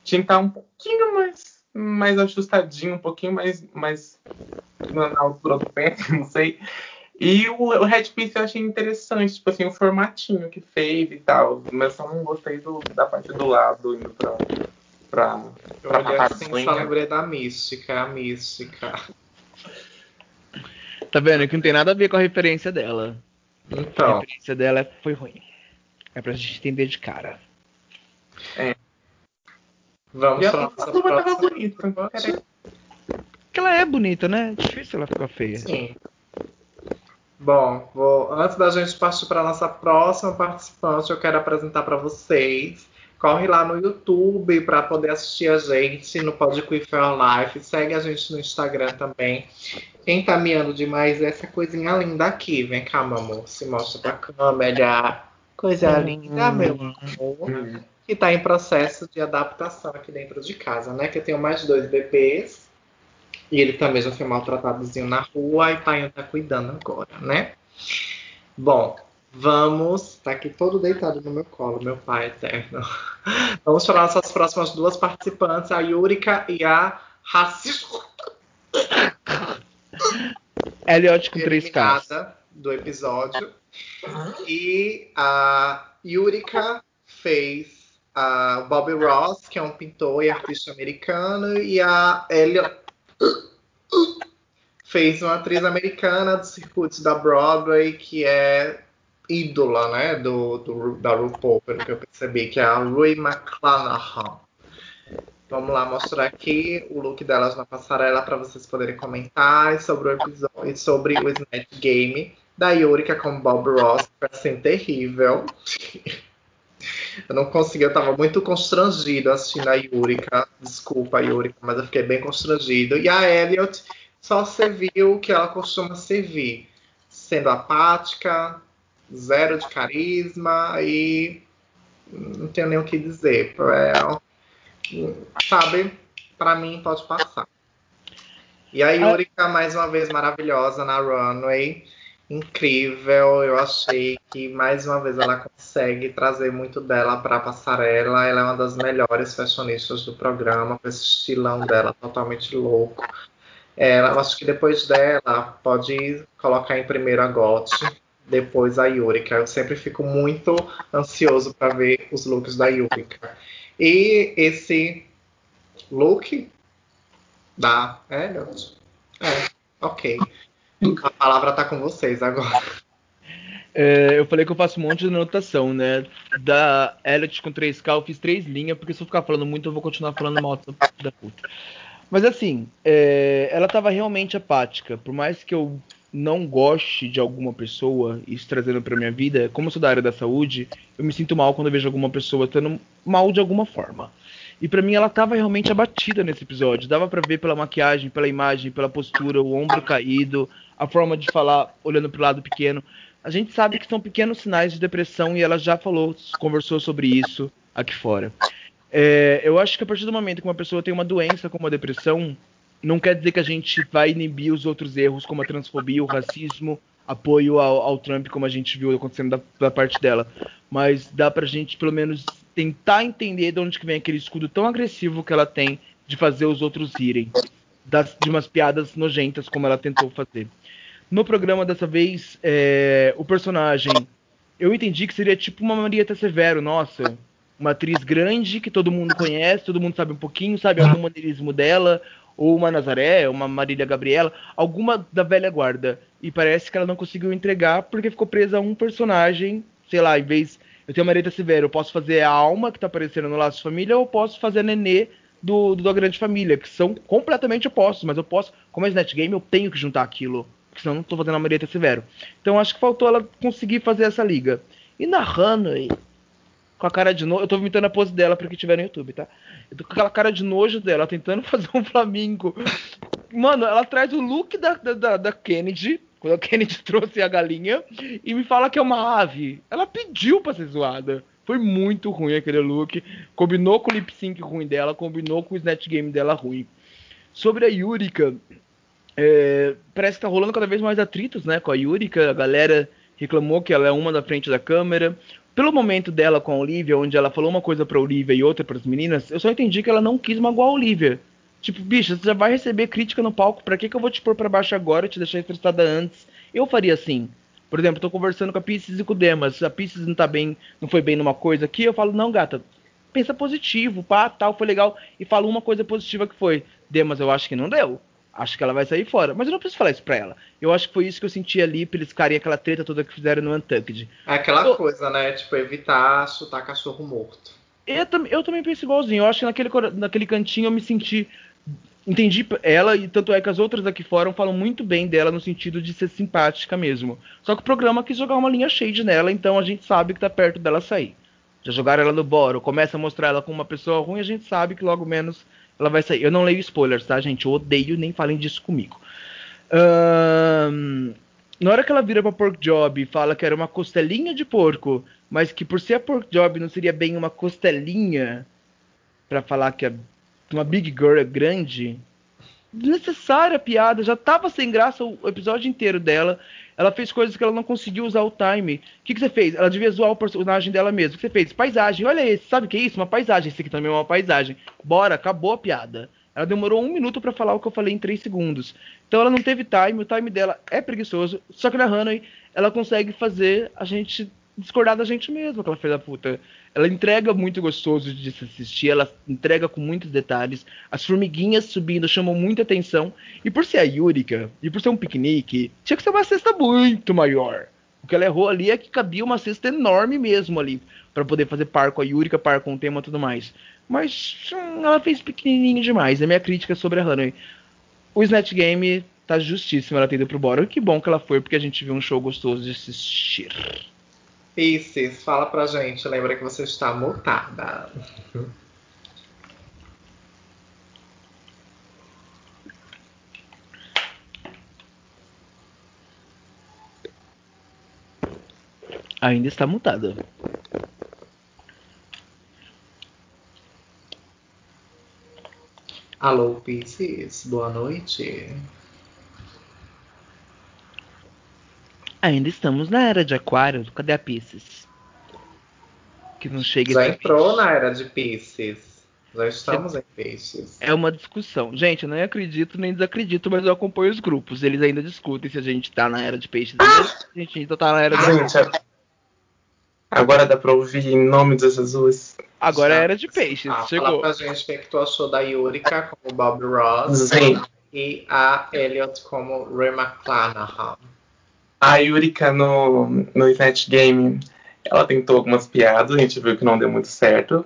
Tinha que estar um pouquinho mais, mais ajustadinho, um pouquinho mais, mais na altura do pé, [laughs] não sei. E o, o headpiece eu achei interessante, tipo assim, o formatinho que fez e tal. Mas só não gostei do, da parte do lado indo pra. pra, eu pra assim, só lembrei da mística, a mística. Tá vendo? Que não tem nada a ver com a referência dela. Então. A referência dela foi ruim. É pra gente entender de cara. É. Vamos pra nossa próxima. bonita. Porque ela é bonita, né? Difícil ela ficar feia. Sim. Bom, vou, antes da gente partir para nossa próxima participante, eu quero apresentar para vocês. Corre lá no YouTube para poder assistir a gente no Pod Queer Life. Segue a gente no Instagram também. Quem tá miando demais é essa coisinha linda aqui. Vem cá, meu amor. Se mostra pra câmera. Coisa linda, meu amor. Que tá em processo de adaptação aqui dentro de casa, né? Que eu tenho mais de dois bebês. E ele também já foi maltratadozinho na rua e pai tá cuidando agora, né? Bom, vamos. Tá aqui todo deitado no meu colo, meu pai eterno. [laughs] Vamos para nossas próximas duas participantes, a Yurika e a Racismo. Elliot com três caras. do episódio. E a Yurika fez a Bobby Ross, que é um pintor e artista americano, e a Elliot fez uma atriz americana dos circuitos da Broadway que é ídola, né, do, do da RuPaul, pelo que eu percebi, que é a Rui McClanahan. Vamos lá mostrar aqui o look delas na passarela para vocês poderem comentar sobre o episódio, sobre o Snatch Game da Yurika com Bob Ross, que assim terrível. Eu não consegui, eu tava muito constrangido assistindo a Yurika. Desculpa, Yurika, mas eu fiquei bem constrangido. E a Elliot só serviu o que ela costuma servir, sendo apática, zero de carisma e não tenho nem o que dizer. É, sabe, para mim pode passar. E a Yurika, mais uma vez, maravilhosa na runway incrível. Eu achei que mais uma vez ela consegue trazer muito dela para a passarela. Ela é uma das melhores fashionistas do programa, com esse estilão dela totalmente louco. Ela, eu acho que depois dela pode colocar em primeiro a Gotti, depois a Yurika. Eu sempre fico muito ansioso para ver os looks da Yurika. E esse look da Elliot. É, ok. A palavra tá com vocês agora. É, eu falei que eu faço um monte de anotação, né? Da Elliot com 3K eu fiz três linhas, porque se eu ficar falando muito eu vou continuar falando mal [laughs] da puta. Mas assim, é, ela tava realmente apática. Por mais que eu não goste de alguma pessoa, isso trazendo pra minha vida, como eu sou da área da saúde, eu me sinto mal quando eu vejo alguma pessoa tendo mal de alguma forma. E para mim ela tava realmente abatida nesse episódio. Dava para ver pela maquiagem, pela imagem, pela postura, o ombro caído, a forma de falar olhando pro lado pequeno. A gente sabe que são pequenos sinais de depressão e ela já falou, conversou sobre isso aqui fora. É, eu acho que a partir do momento que uma pessoa tem uma doença como a depressão, não quer dizer que a gente vai inibir os outros erros, como a transfobia, o racismo, apoio ao, ao Trump, como a gente viu acontecendo da, da, parte dela. Mas dá pra gente, pelo menos, tentar entender de onde que vem aquele escudo tão agressivo que ela tem de fazer os outros rirem. Das, de umas piadas nojentas, como ela tentou fazer. No programa dessa vez, é, o personagem, eu entendi que seria tipo uma Marieta Severo, nossa, uma atriz grande que todo mundo conhece, todo mundo sabe um pouquinho, sabe algum maneirismo dela, ou uma Nazaré, uma Marília Gabriela, alguma da velha guarda. E parece que ela não conseguiu entregar porque ficou presa a um personagem, sei lá, em vez. Eu tenho a Marieta Severo, eu posso fazer a alma que tá aparecendo no Laço de Família, ou posso fazer a Nenê do, do da Grande Família, que são completamente opostos, mas eu posso, como é Snatch Game, eu tenho que juntar aquilo senão não tô fazendo a Marieta Severo. Então acho que faltou ela conseguir fazer essa liga. E na Hanoi, com a cara de nojo, eu tô imitando a pose dela para que tiver no YouTube, tá? Eu tô com aquela cara de nojo dela, tentando [laughs] fazer um Flamingo. Mano, ela traz o look da, da, da Kennedy, quando a Kennedy [laughs] trouxe a galinha, e me fala que é uma ave. Ela pediu pra ser zoada. Foi muito ruim aquele look. Combinou com o lip sync ruim dela, combinou com o snatch game dela ruim. Sobre a Yurika, É, parece que tá rolando cada vez mais atritos, né? Com a Yurika, a galera reclamou que ela é uma da frente da câmera. Pelo momento dela com a Olivia, onde ela falou uma coisa pra Olivia e outra para as meninas, eu só entendi que ela não quis magoar a Olivia. Tipo, bicho, você já vai receber crítica no palco, pra que, que eu vou te pôr pra baixo agora, te deixar estressada antes? Eu faria assim. Por exemplo, tô conversando com a Pisces e com o Demas. A Pisces não tá bem, não foi bem numa coisa aqui, eu falo, não, gata, pensa positivo, pá, tal, foi legal. E falo uma coisa positiva que foi. Demas, eu acho que não deu acho que ela vai sair fora. Mas eu não preciso falar isso pra ela. Eu acho que foi isso que eu senti ali ficarem aquela treta toda que fizeram no Untucked. É aquela eu... coisa, né? Tipo, evitar chutar cachorro morto. Eu, eu também penso igualzinho. Eu acho que naquele, naquele cantinho eu me senti. Entendi ela, e tanto é que as outras aqui fora falam muito bem dela no sentido de ser simpática mesmo. Só que o programa quis jogar uma linha shade nela, então a gente sabe que tá perto dela sair. Já jogaram ela no boro, começa a mostrar ela como uma pessoa ruim, a gente sabe que logo menos ela vai sair. Eu não leio spoilers, tá, gente? Eu odeio, nem falem disso comigo. Um, na hora que ela vira pra Pork Job e fala que era uma costelinha de porco, mas que por ser a Pork Job não seria bem uma costelinha para falar que é uma Big Girl é grande, desnecessária a piada, já tava sem graça o episódio inteiro dela. Ela fez coisas que ela não conseguiu usar o time. O que, que você fez? Ela devia zoar o personagem dela mesmo. O que você fez? Paisagem. Olha esse. Sabe o que é isso? Uma paisagem. Esse aqui também é uma paisagem. Bora, acabou a piada. Ela demorou um minuto para falar o que eu falei em três segundos. Então ela não teve time. O time dela é preguiçoso. Só que na Hanoi ela consegue fazer a gente discordar da gente mesmo, aquela filha da puta. Ela entrega muito gostoso de se assistir, ela entrega com muitos detalhes. As formiguinhas subindo chamam muita atenção. E por ser a Yurika, e por ser um piquenique, tinha que ser uma cesta muito maior. O que ela errou ali é que cabia uma cesta enorme mesmo ali, para poder fazer par com a Yurika, par com o tema e tudo mais. Mas hum, ela fez pequenininho demais. É minha crítica sobre a Hanoi. O Snatch Game tá justíssimo ela ter ido pro Bora. Que bom que ela foi, porque a gente viu um show gostoso de assistir. Pisces, fala pra gente. Lembra que você está mutada. Ainda está mutada. Alô, Pisces, boa noite. Ainda estamos na era de Aquário. Cadê a Pisces? Que não chega Já entrou na era de Pisces. Já estamos é, em peixes. É uma discussão. Gente, eu nem acredito nem desacredito, mas eu acompanho os grupos. Eles ainda discutem se a gente tá na era de peixes. Ah! A gente ainda tá na era de gente, Agora dá pra ouvir em nome de Jesus. Agora Já. é era de peixes. Ah, Chegou. Fala pra gente o que, é que tu achou da Yurika como Bob Ross Sim. e a Elliot como Ray McClanahan a Yurika no, no Snatch Game, ela tentou algumas piadas, a gente viu que não deu muito certo.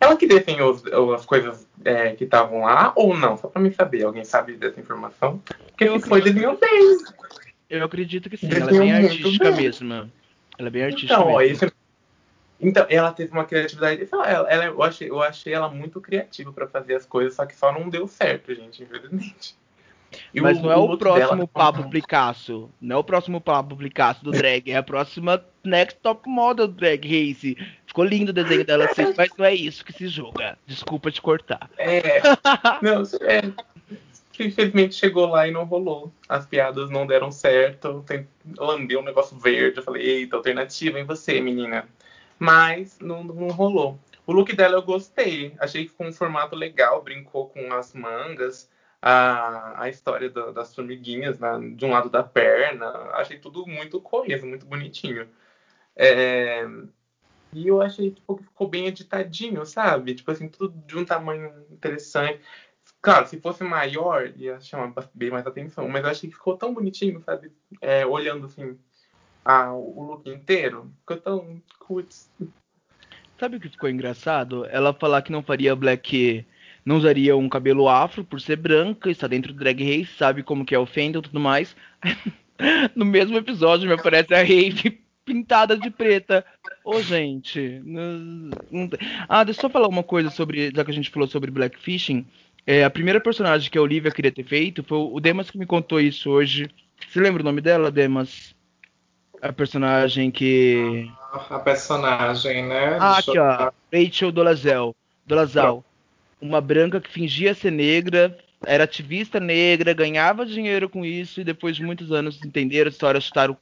Ela que desenhou as coisas é, que estavam lá ou não? Só pra mim saber, alguém sabe dessa informação? Porque eu se foi, desenhou bem. Eu acredito que sim, desenhou ela é bem artística bem. mesmo. Ela é bem artística então, mesmo. Ó, esse... Então, ela teve uma criatividade. Ela, ela, eu, achei, eu achei ela muito criativa para fazer as coisas, só que só não deu certo, gente, infelizmente. E Mas o, não é o, o próximo dela... Pablo Picasso. Não é o próximo Pablo Picasso do drag. É a próxima Next Top Model Drag Race. Ficou lindo o desenho dela assim, [laughs] mas não é isso que se joga. Desculpa te cortar. É. [laughs] Não, é. Infelizmente chegou lá e não rolou. As piadas não deram certo. Tem, lambeu um negócio verde. Eu falei, eita, alternativa em você, menina. Mas não, não rolou. O look dela eu gostei. Achei que ficou um formato legal, brincou com as mangas a, a história do, das formiguinhas né, de um lado da perna. Achei tudo muito coeso, muito bonitinho. É, e eu achei tipo, que ficou bem editadinho, sabe? Tipo assim, tudo de um tamanho interessante. Claro, se fosse maior, ia chamar bem mais atenção. Mas eu achei que ficou tão bonitinho, sabe? É, olhando assim a, o look inteiro. Ficou tão cuts. Sabe o que ficou engraçado? Ela falar que não faria black não usaria um cabelo afro por ser branca, está dentro do drag race, sabe como que é o Fendel e tudo mais. [laughs] no mesmo episódio me aparece a Rave [laughs] pintada de preta. Ô, oh, gente. Ah, deixa eu só falar uma coisa sobre. Já que a gente falou sobre Blackfishing. É, a primeira personagem que a Olivia queria ter feito foi o Demas que me contou isso hoje. Você lembra o nome dela, Demas? A personagem que. A personagem, né? Ah, aqui, ó. Rachel Dolazell. Dolazal. Uma branca que fingia ser negra, era ativista negra, ganhava dinheiro com isso e depois de muitos anos entenderam a história, chutaram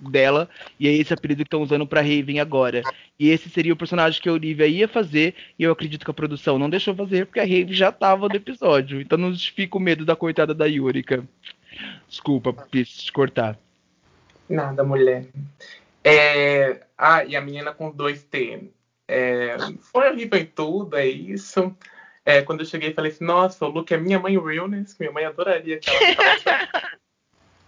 dela e é esse apelido que estão usando para Raven agora. E esse seria o personagem que a Olivia ia fazer e eu acredito que a produção não deixou fazer porque a Raven já tava no episódio. Então não justifica o medo da coitada da Yurika. Desculpa, preciso te cortar. Nada, mulher. É... Ah, e a menina com dois T. É... Foi horrível em tudo, é isso. É, quando eu cheguei, falei assim: Nossa, o Luke é minha mãe Realness, minha mãe adoraria que ela [laughs]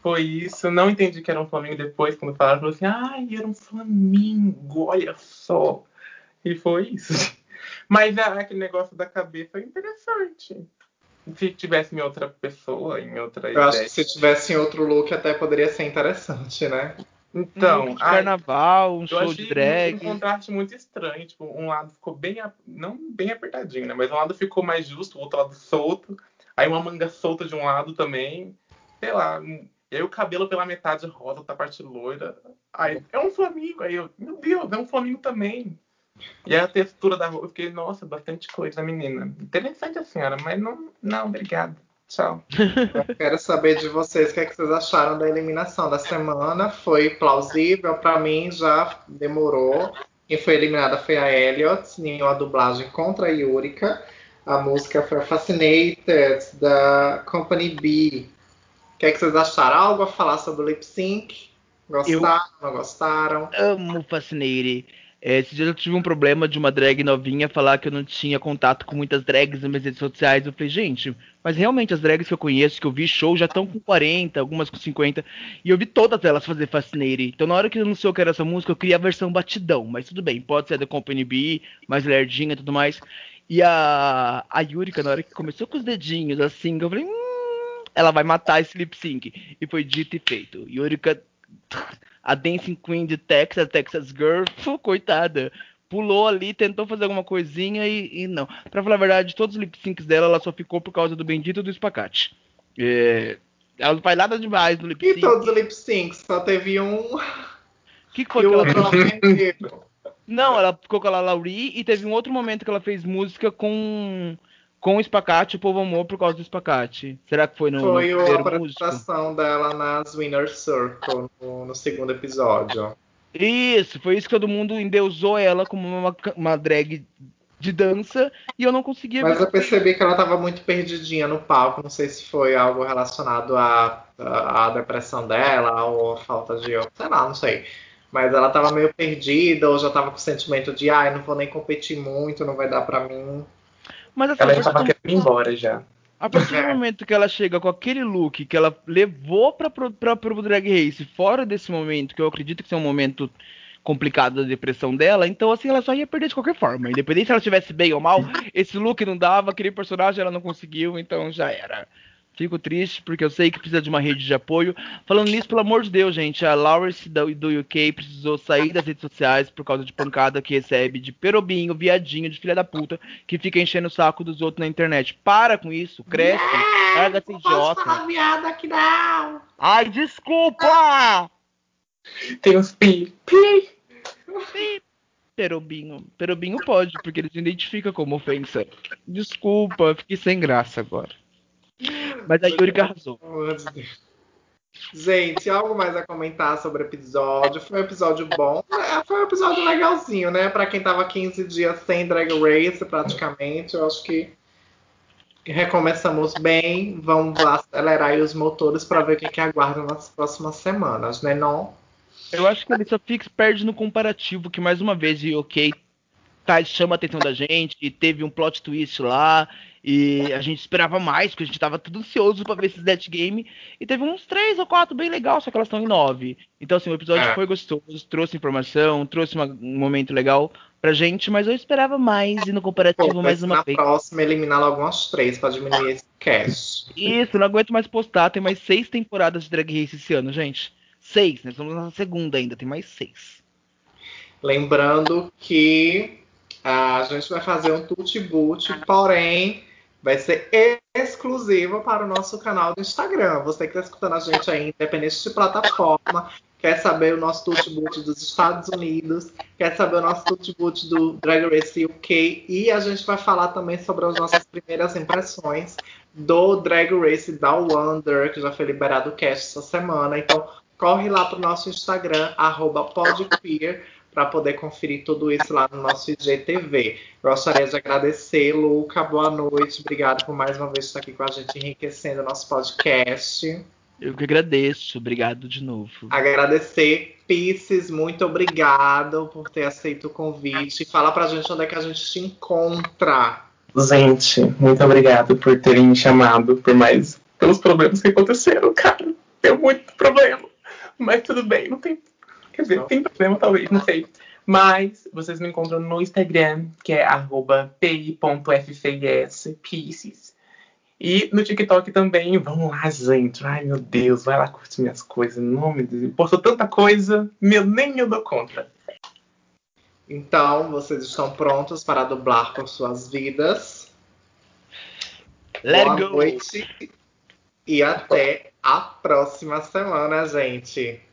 Foi isso. Não entendi que era um Flamengo depois, quando falaram, falou assim: Ai, era um Flamengo, olha só. E foi isso. [laughs] Mas ah, aquele negócio da cabeça foi interessante. Se tivesse em outra pessoa, em outra Eu ideia. acho que se tivesse em outro look até poderia ser interessante, né? Então, um de carnaval, um eu show de drag. um contraste muito estranho. Tipo, um lado ficou bem, não bem apertadinho, né? Mas um lado ficou mais justo, o outro lado solto. Aí uma manga solta de um lado também. Sei lá. E aí o cabelo pela metade rosa, outra parte loira. Aí é um flamingo. Aí eu, meu Deus, é um flamingo também. E aí a textura da roupa, eu fiquei, nossa, bastante coisa, menina. Interessante a senhora, mas não, não, obrigada. Tchau. Quero saber de vocês o que, é que vocês acharam da eliminação da semana. Foi plausível? Pra mim já demorou. Quem foi eliminada foi a Elliot, em uma dublagem contra a Yurika. A música foi Fascinated, da Company B. O que, é que vocês acharam? Algo a falar sobre o lip sync? Gostaram? Não gostaram? amo Fascinating. É, esse dia eu tive um problema de uma drag novinha falar que eu não tinha contato com muitas drags nas minhas redes sociais. Eu falei, gente, mas realmente as drags que eu conheço, que eu vi show, já estão com 40, algumas com 50. E eu vi todas elas fazer Fascinating. Então na hora que anunciou que era essa música, eu queria a versão batidão. Mas tudo bem, pode ser da Company B, mais lerdinha e tudo mais. E a, a Yurika, na hora que começou com os dedinhos assim, eu falei, hum, ela vai matar esse lip sync. E foi dito e feito. Yurika a Dancing Queen de Texas, Texas Girl, pô, coitada. Pulou ali, tentou fazer alguma coisinha e, e não. Pra falar a verdade, todos os lip syncs dela, ela só ficou por causa do bendito do espacate. É, ela não faz nada demais no lip E sync. todos os lip syncs, só teve um O que, que foi e que ela outro não ela ficou com a Laurie e teve um outro momento que ela fez música com com o espacate, o povo amou por causa do espacate. Será que foi no, Foi no a músico? apresentação dela nas Winner Circle no, no segundo episódio. Isso, foi isso que todo mundo endeusou ela como uma, uma drag de dança e eu não conseguia Mas ver. eu percebi que ela tava muito perdidinha no palco. Não sei se foi algo relacionado à, à, à depressão dela ou à falta de. sei lá, não sei. Mas ela tava meio perdida ou já tava com o sentimento de ai, não vou nem competir muito, não vai dar pra mim. Mas assim, Ela a já partir, tava do, querendo ir embora já. a partir do [laughs] É. momento que ela chega com aquele look que ela levou pra, pra, pro Drag Race, fora desse momento, que eu acredito que é um momento complicado da depressão dela, então assim, ela só ia perder de qualquer forma. Independente se ela estivesse bem ou mal, [laughs] esse look não dava, aquele personagem ela não conseguiu, então já era. Fico triste porque eu sei que precisa de uma rede de apoio. Falando nisso, pelo amor de Deus, gente, a Lawrence do, UK precisou sair das redes sociais por causa de pancada que recebe de perobinho, viadinho, de filha da puta, que fica enchendo o saco dos outros na internet. Para com isso, cresce, larga essa Não posso idiota. falar viada aqui não! Ai, desculpa! Tem uns pi. Pi. Perobinho. Perobinho pode, porque ele se identifica como ofensa. Desculpa, fiquei sem graça agora. Mas a Yurika arrasou. Gente, algo mais a comentar sobre o episódio? Foi um episódio bom. É, Foi um episódio legalzinho, né? Pra quem tava 15 dias sem Drag Race, praticamente. Eu acho que recomeçamos bem. Vamos acelerar aí os motores pra ver o que, que aguarda nas próximas semanas, né? Não? Eu acho que ele só fica perde no comparativo, que mais uma vez o OK tá, chama a atenção da gente, e teve um plot twist lá, e a gente esperava mais, porque a gente tava tudo ansioso pra ver esse Death Game, e teve uns três ou quatro bem legais, só que elas estão em nove. Então, assim, o episódio É. foi gostoso, trouxe informação, trouxe uma- um momento legal pra gente, mas eu esperava mais, e no comparativo Pô, mais uma na vez. próxima eliminar logo umas três pra diminuir esse cast. Isso, não aguento mais postar, tem mais seis temporadas de Drag Race esse ano, gente. Seis, nós estamos na segunda ainda, tem mais seis. Lembrando que a gente vai fazer um tute-boot, porém vai ser exclusivo para o nosso canal do Instagram. Você que está escutando a gente aí, independente de plataforma, quer saber o nosso Tutboot dos Estados Unidos, quer saber o nosso Tutboot do Drag Race UK e a gente vai falar também sobre as nossas primeiras impressões do Drag Race da Wonder, que já foi liberado o cast essa semana. Então, corre lá para o nosso Instagram, podqueer, para poder conferir tudo isso lá no nosso IGTV. Gostaria de agradecer, Luca. Boa noite. Obrigado por mais uma vez estar aqui com a gente, enriquecendo o nosso podcast. Eu que agradeço. Obrigado de novo. Agradecer, Pisces. Muito obrigado por ter aceito o convite. Fala pra gente onde é que a gente te encontra. Gente, muito obrigado por terem me chamado, por mais pelos problemas que aconteceram, cara. Deu muito problema. Mas tudo bem, não tem Quer dizer, tem problema, talvez, não sei. Mas vocês me encontram no Instagram, que é pieces. E no TikTok também, vamos lá, gente. Ai, meu Deus, vai lá curtir minhas coisas. Nome de Deus, postou tanta coisa, meu, nem eu dou conta. Então, vocês estão prontos para dublar com suas vidas. Let Boa go. noite e até a próxima semana, gente.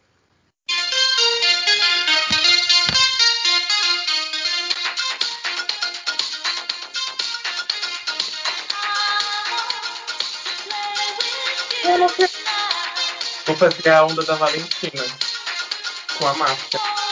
Vou fazer a onda da Valentina com a máscara.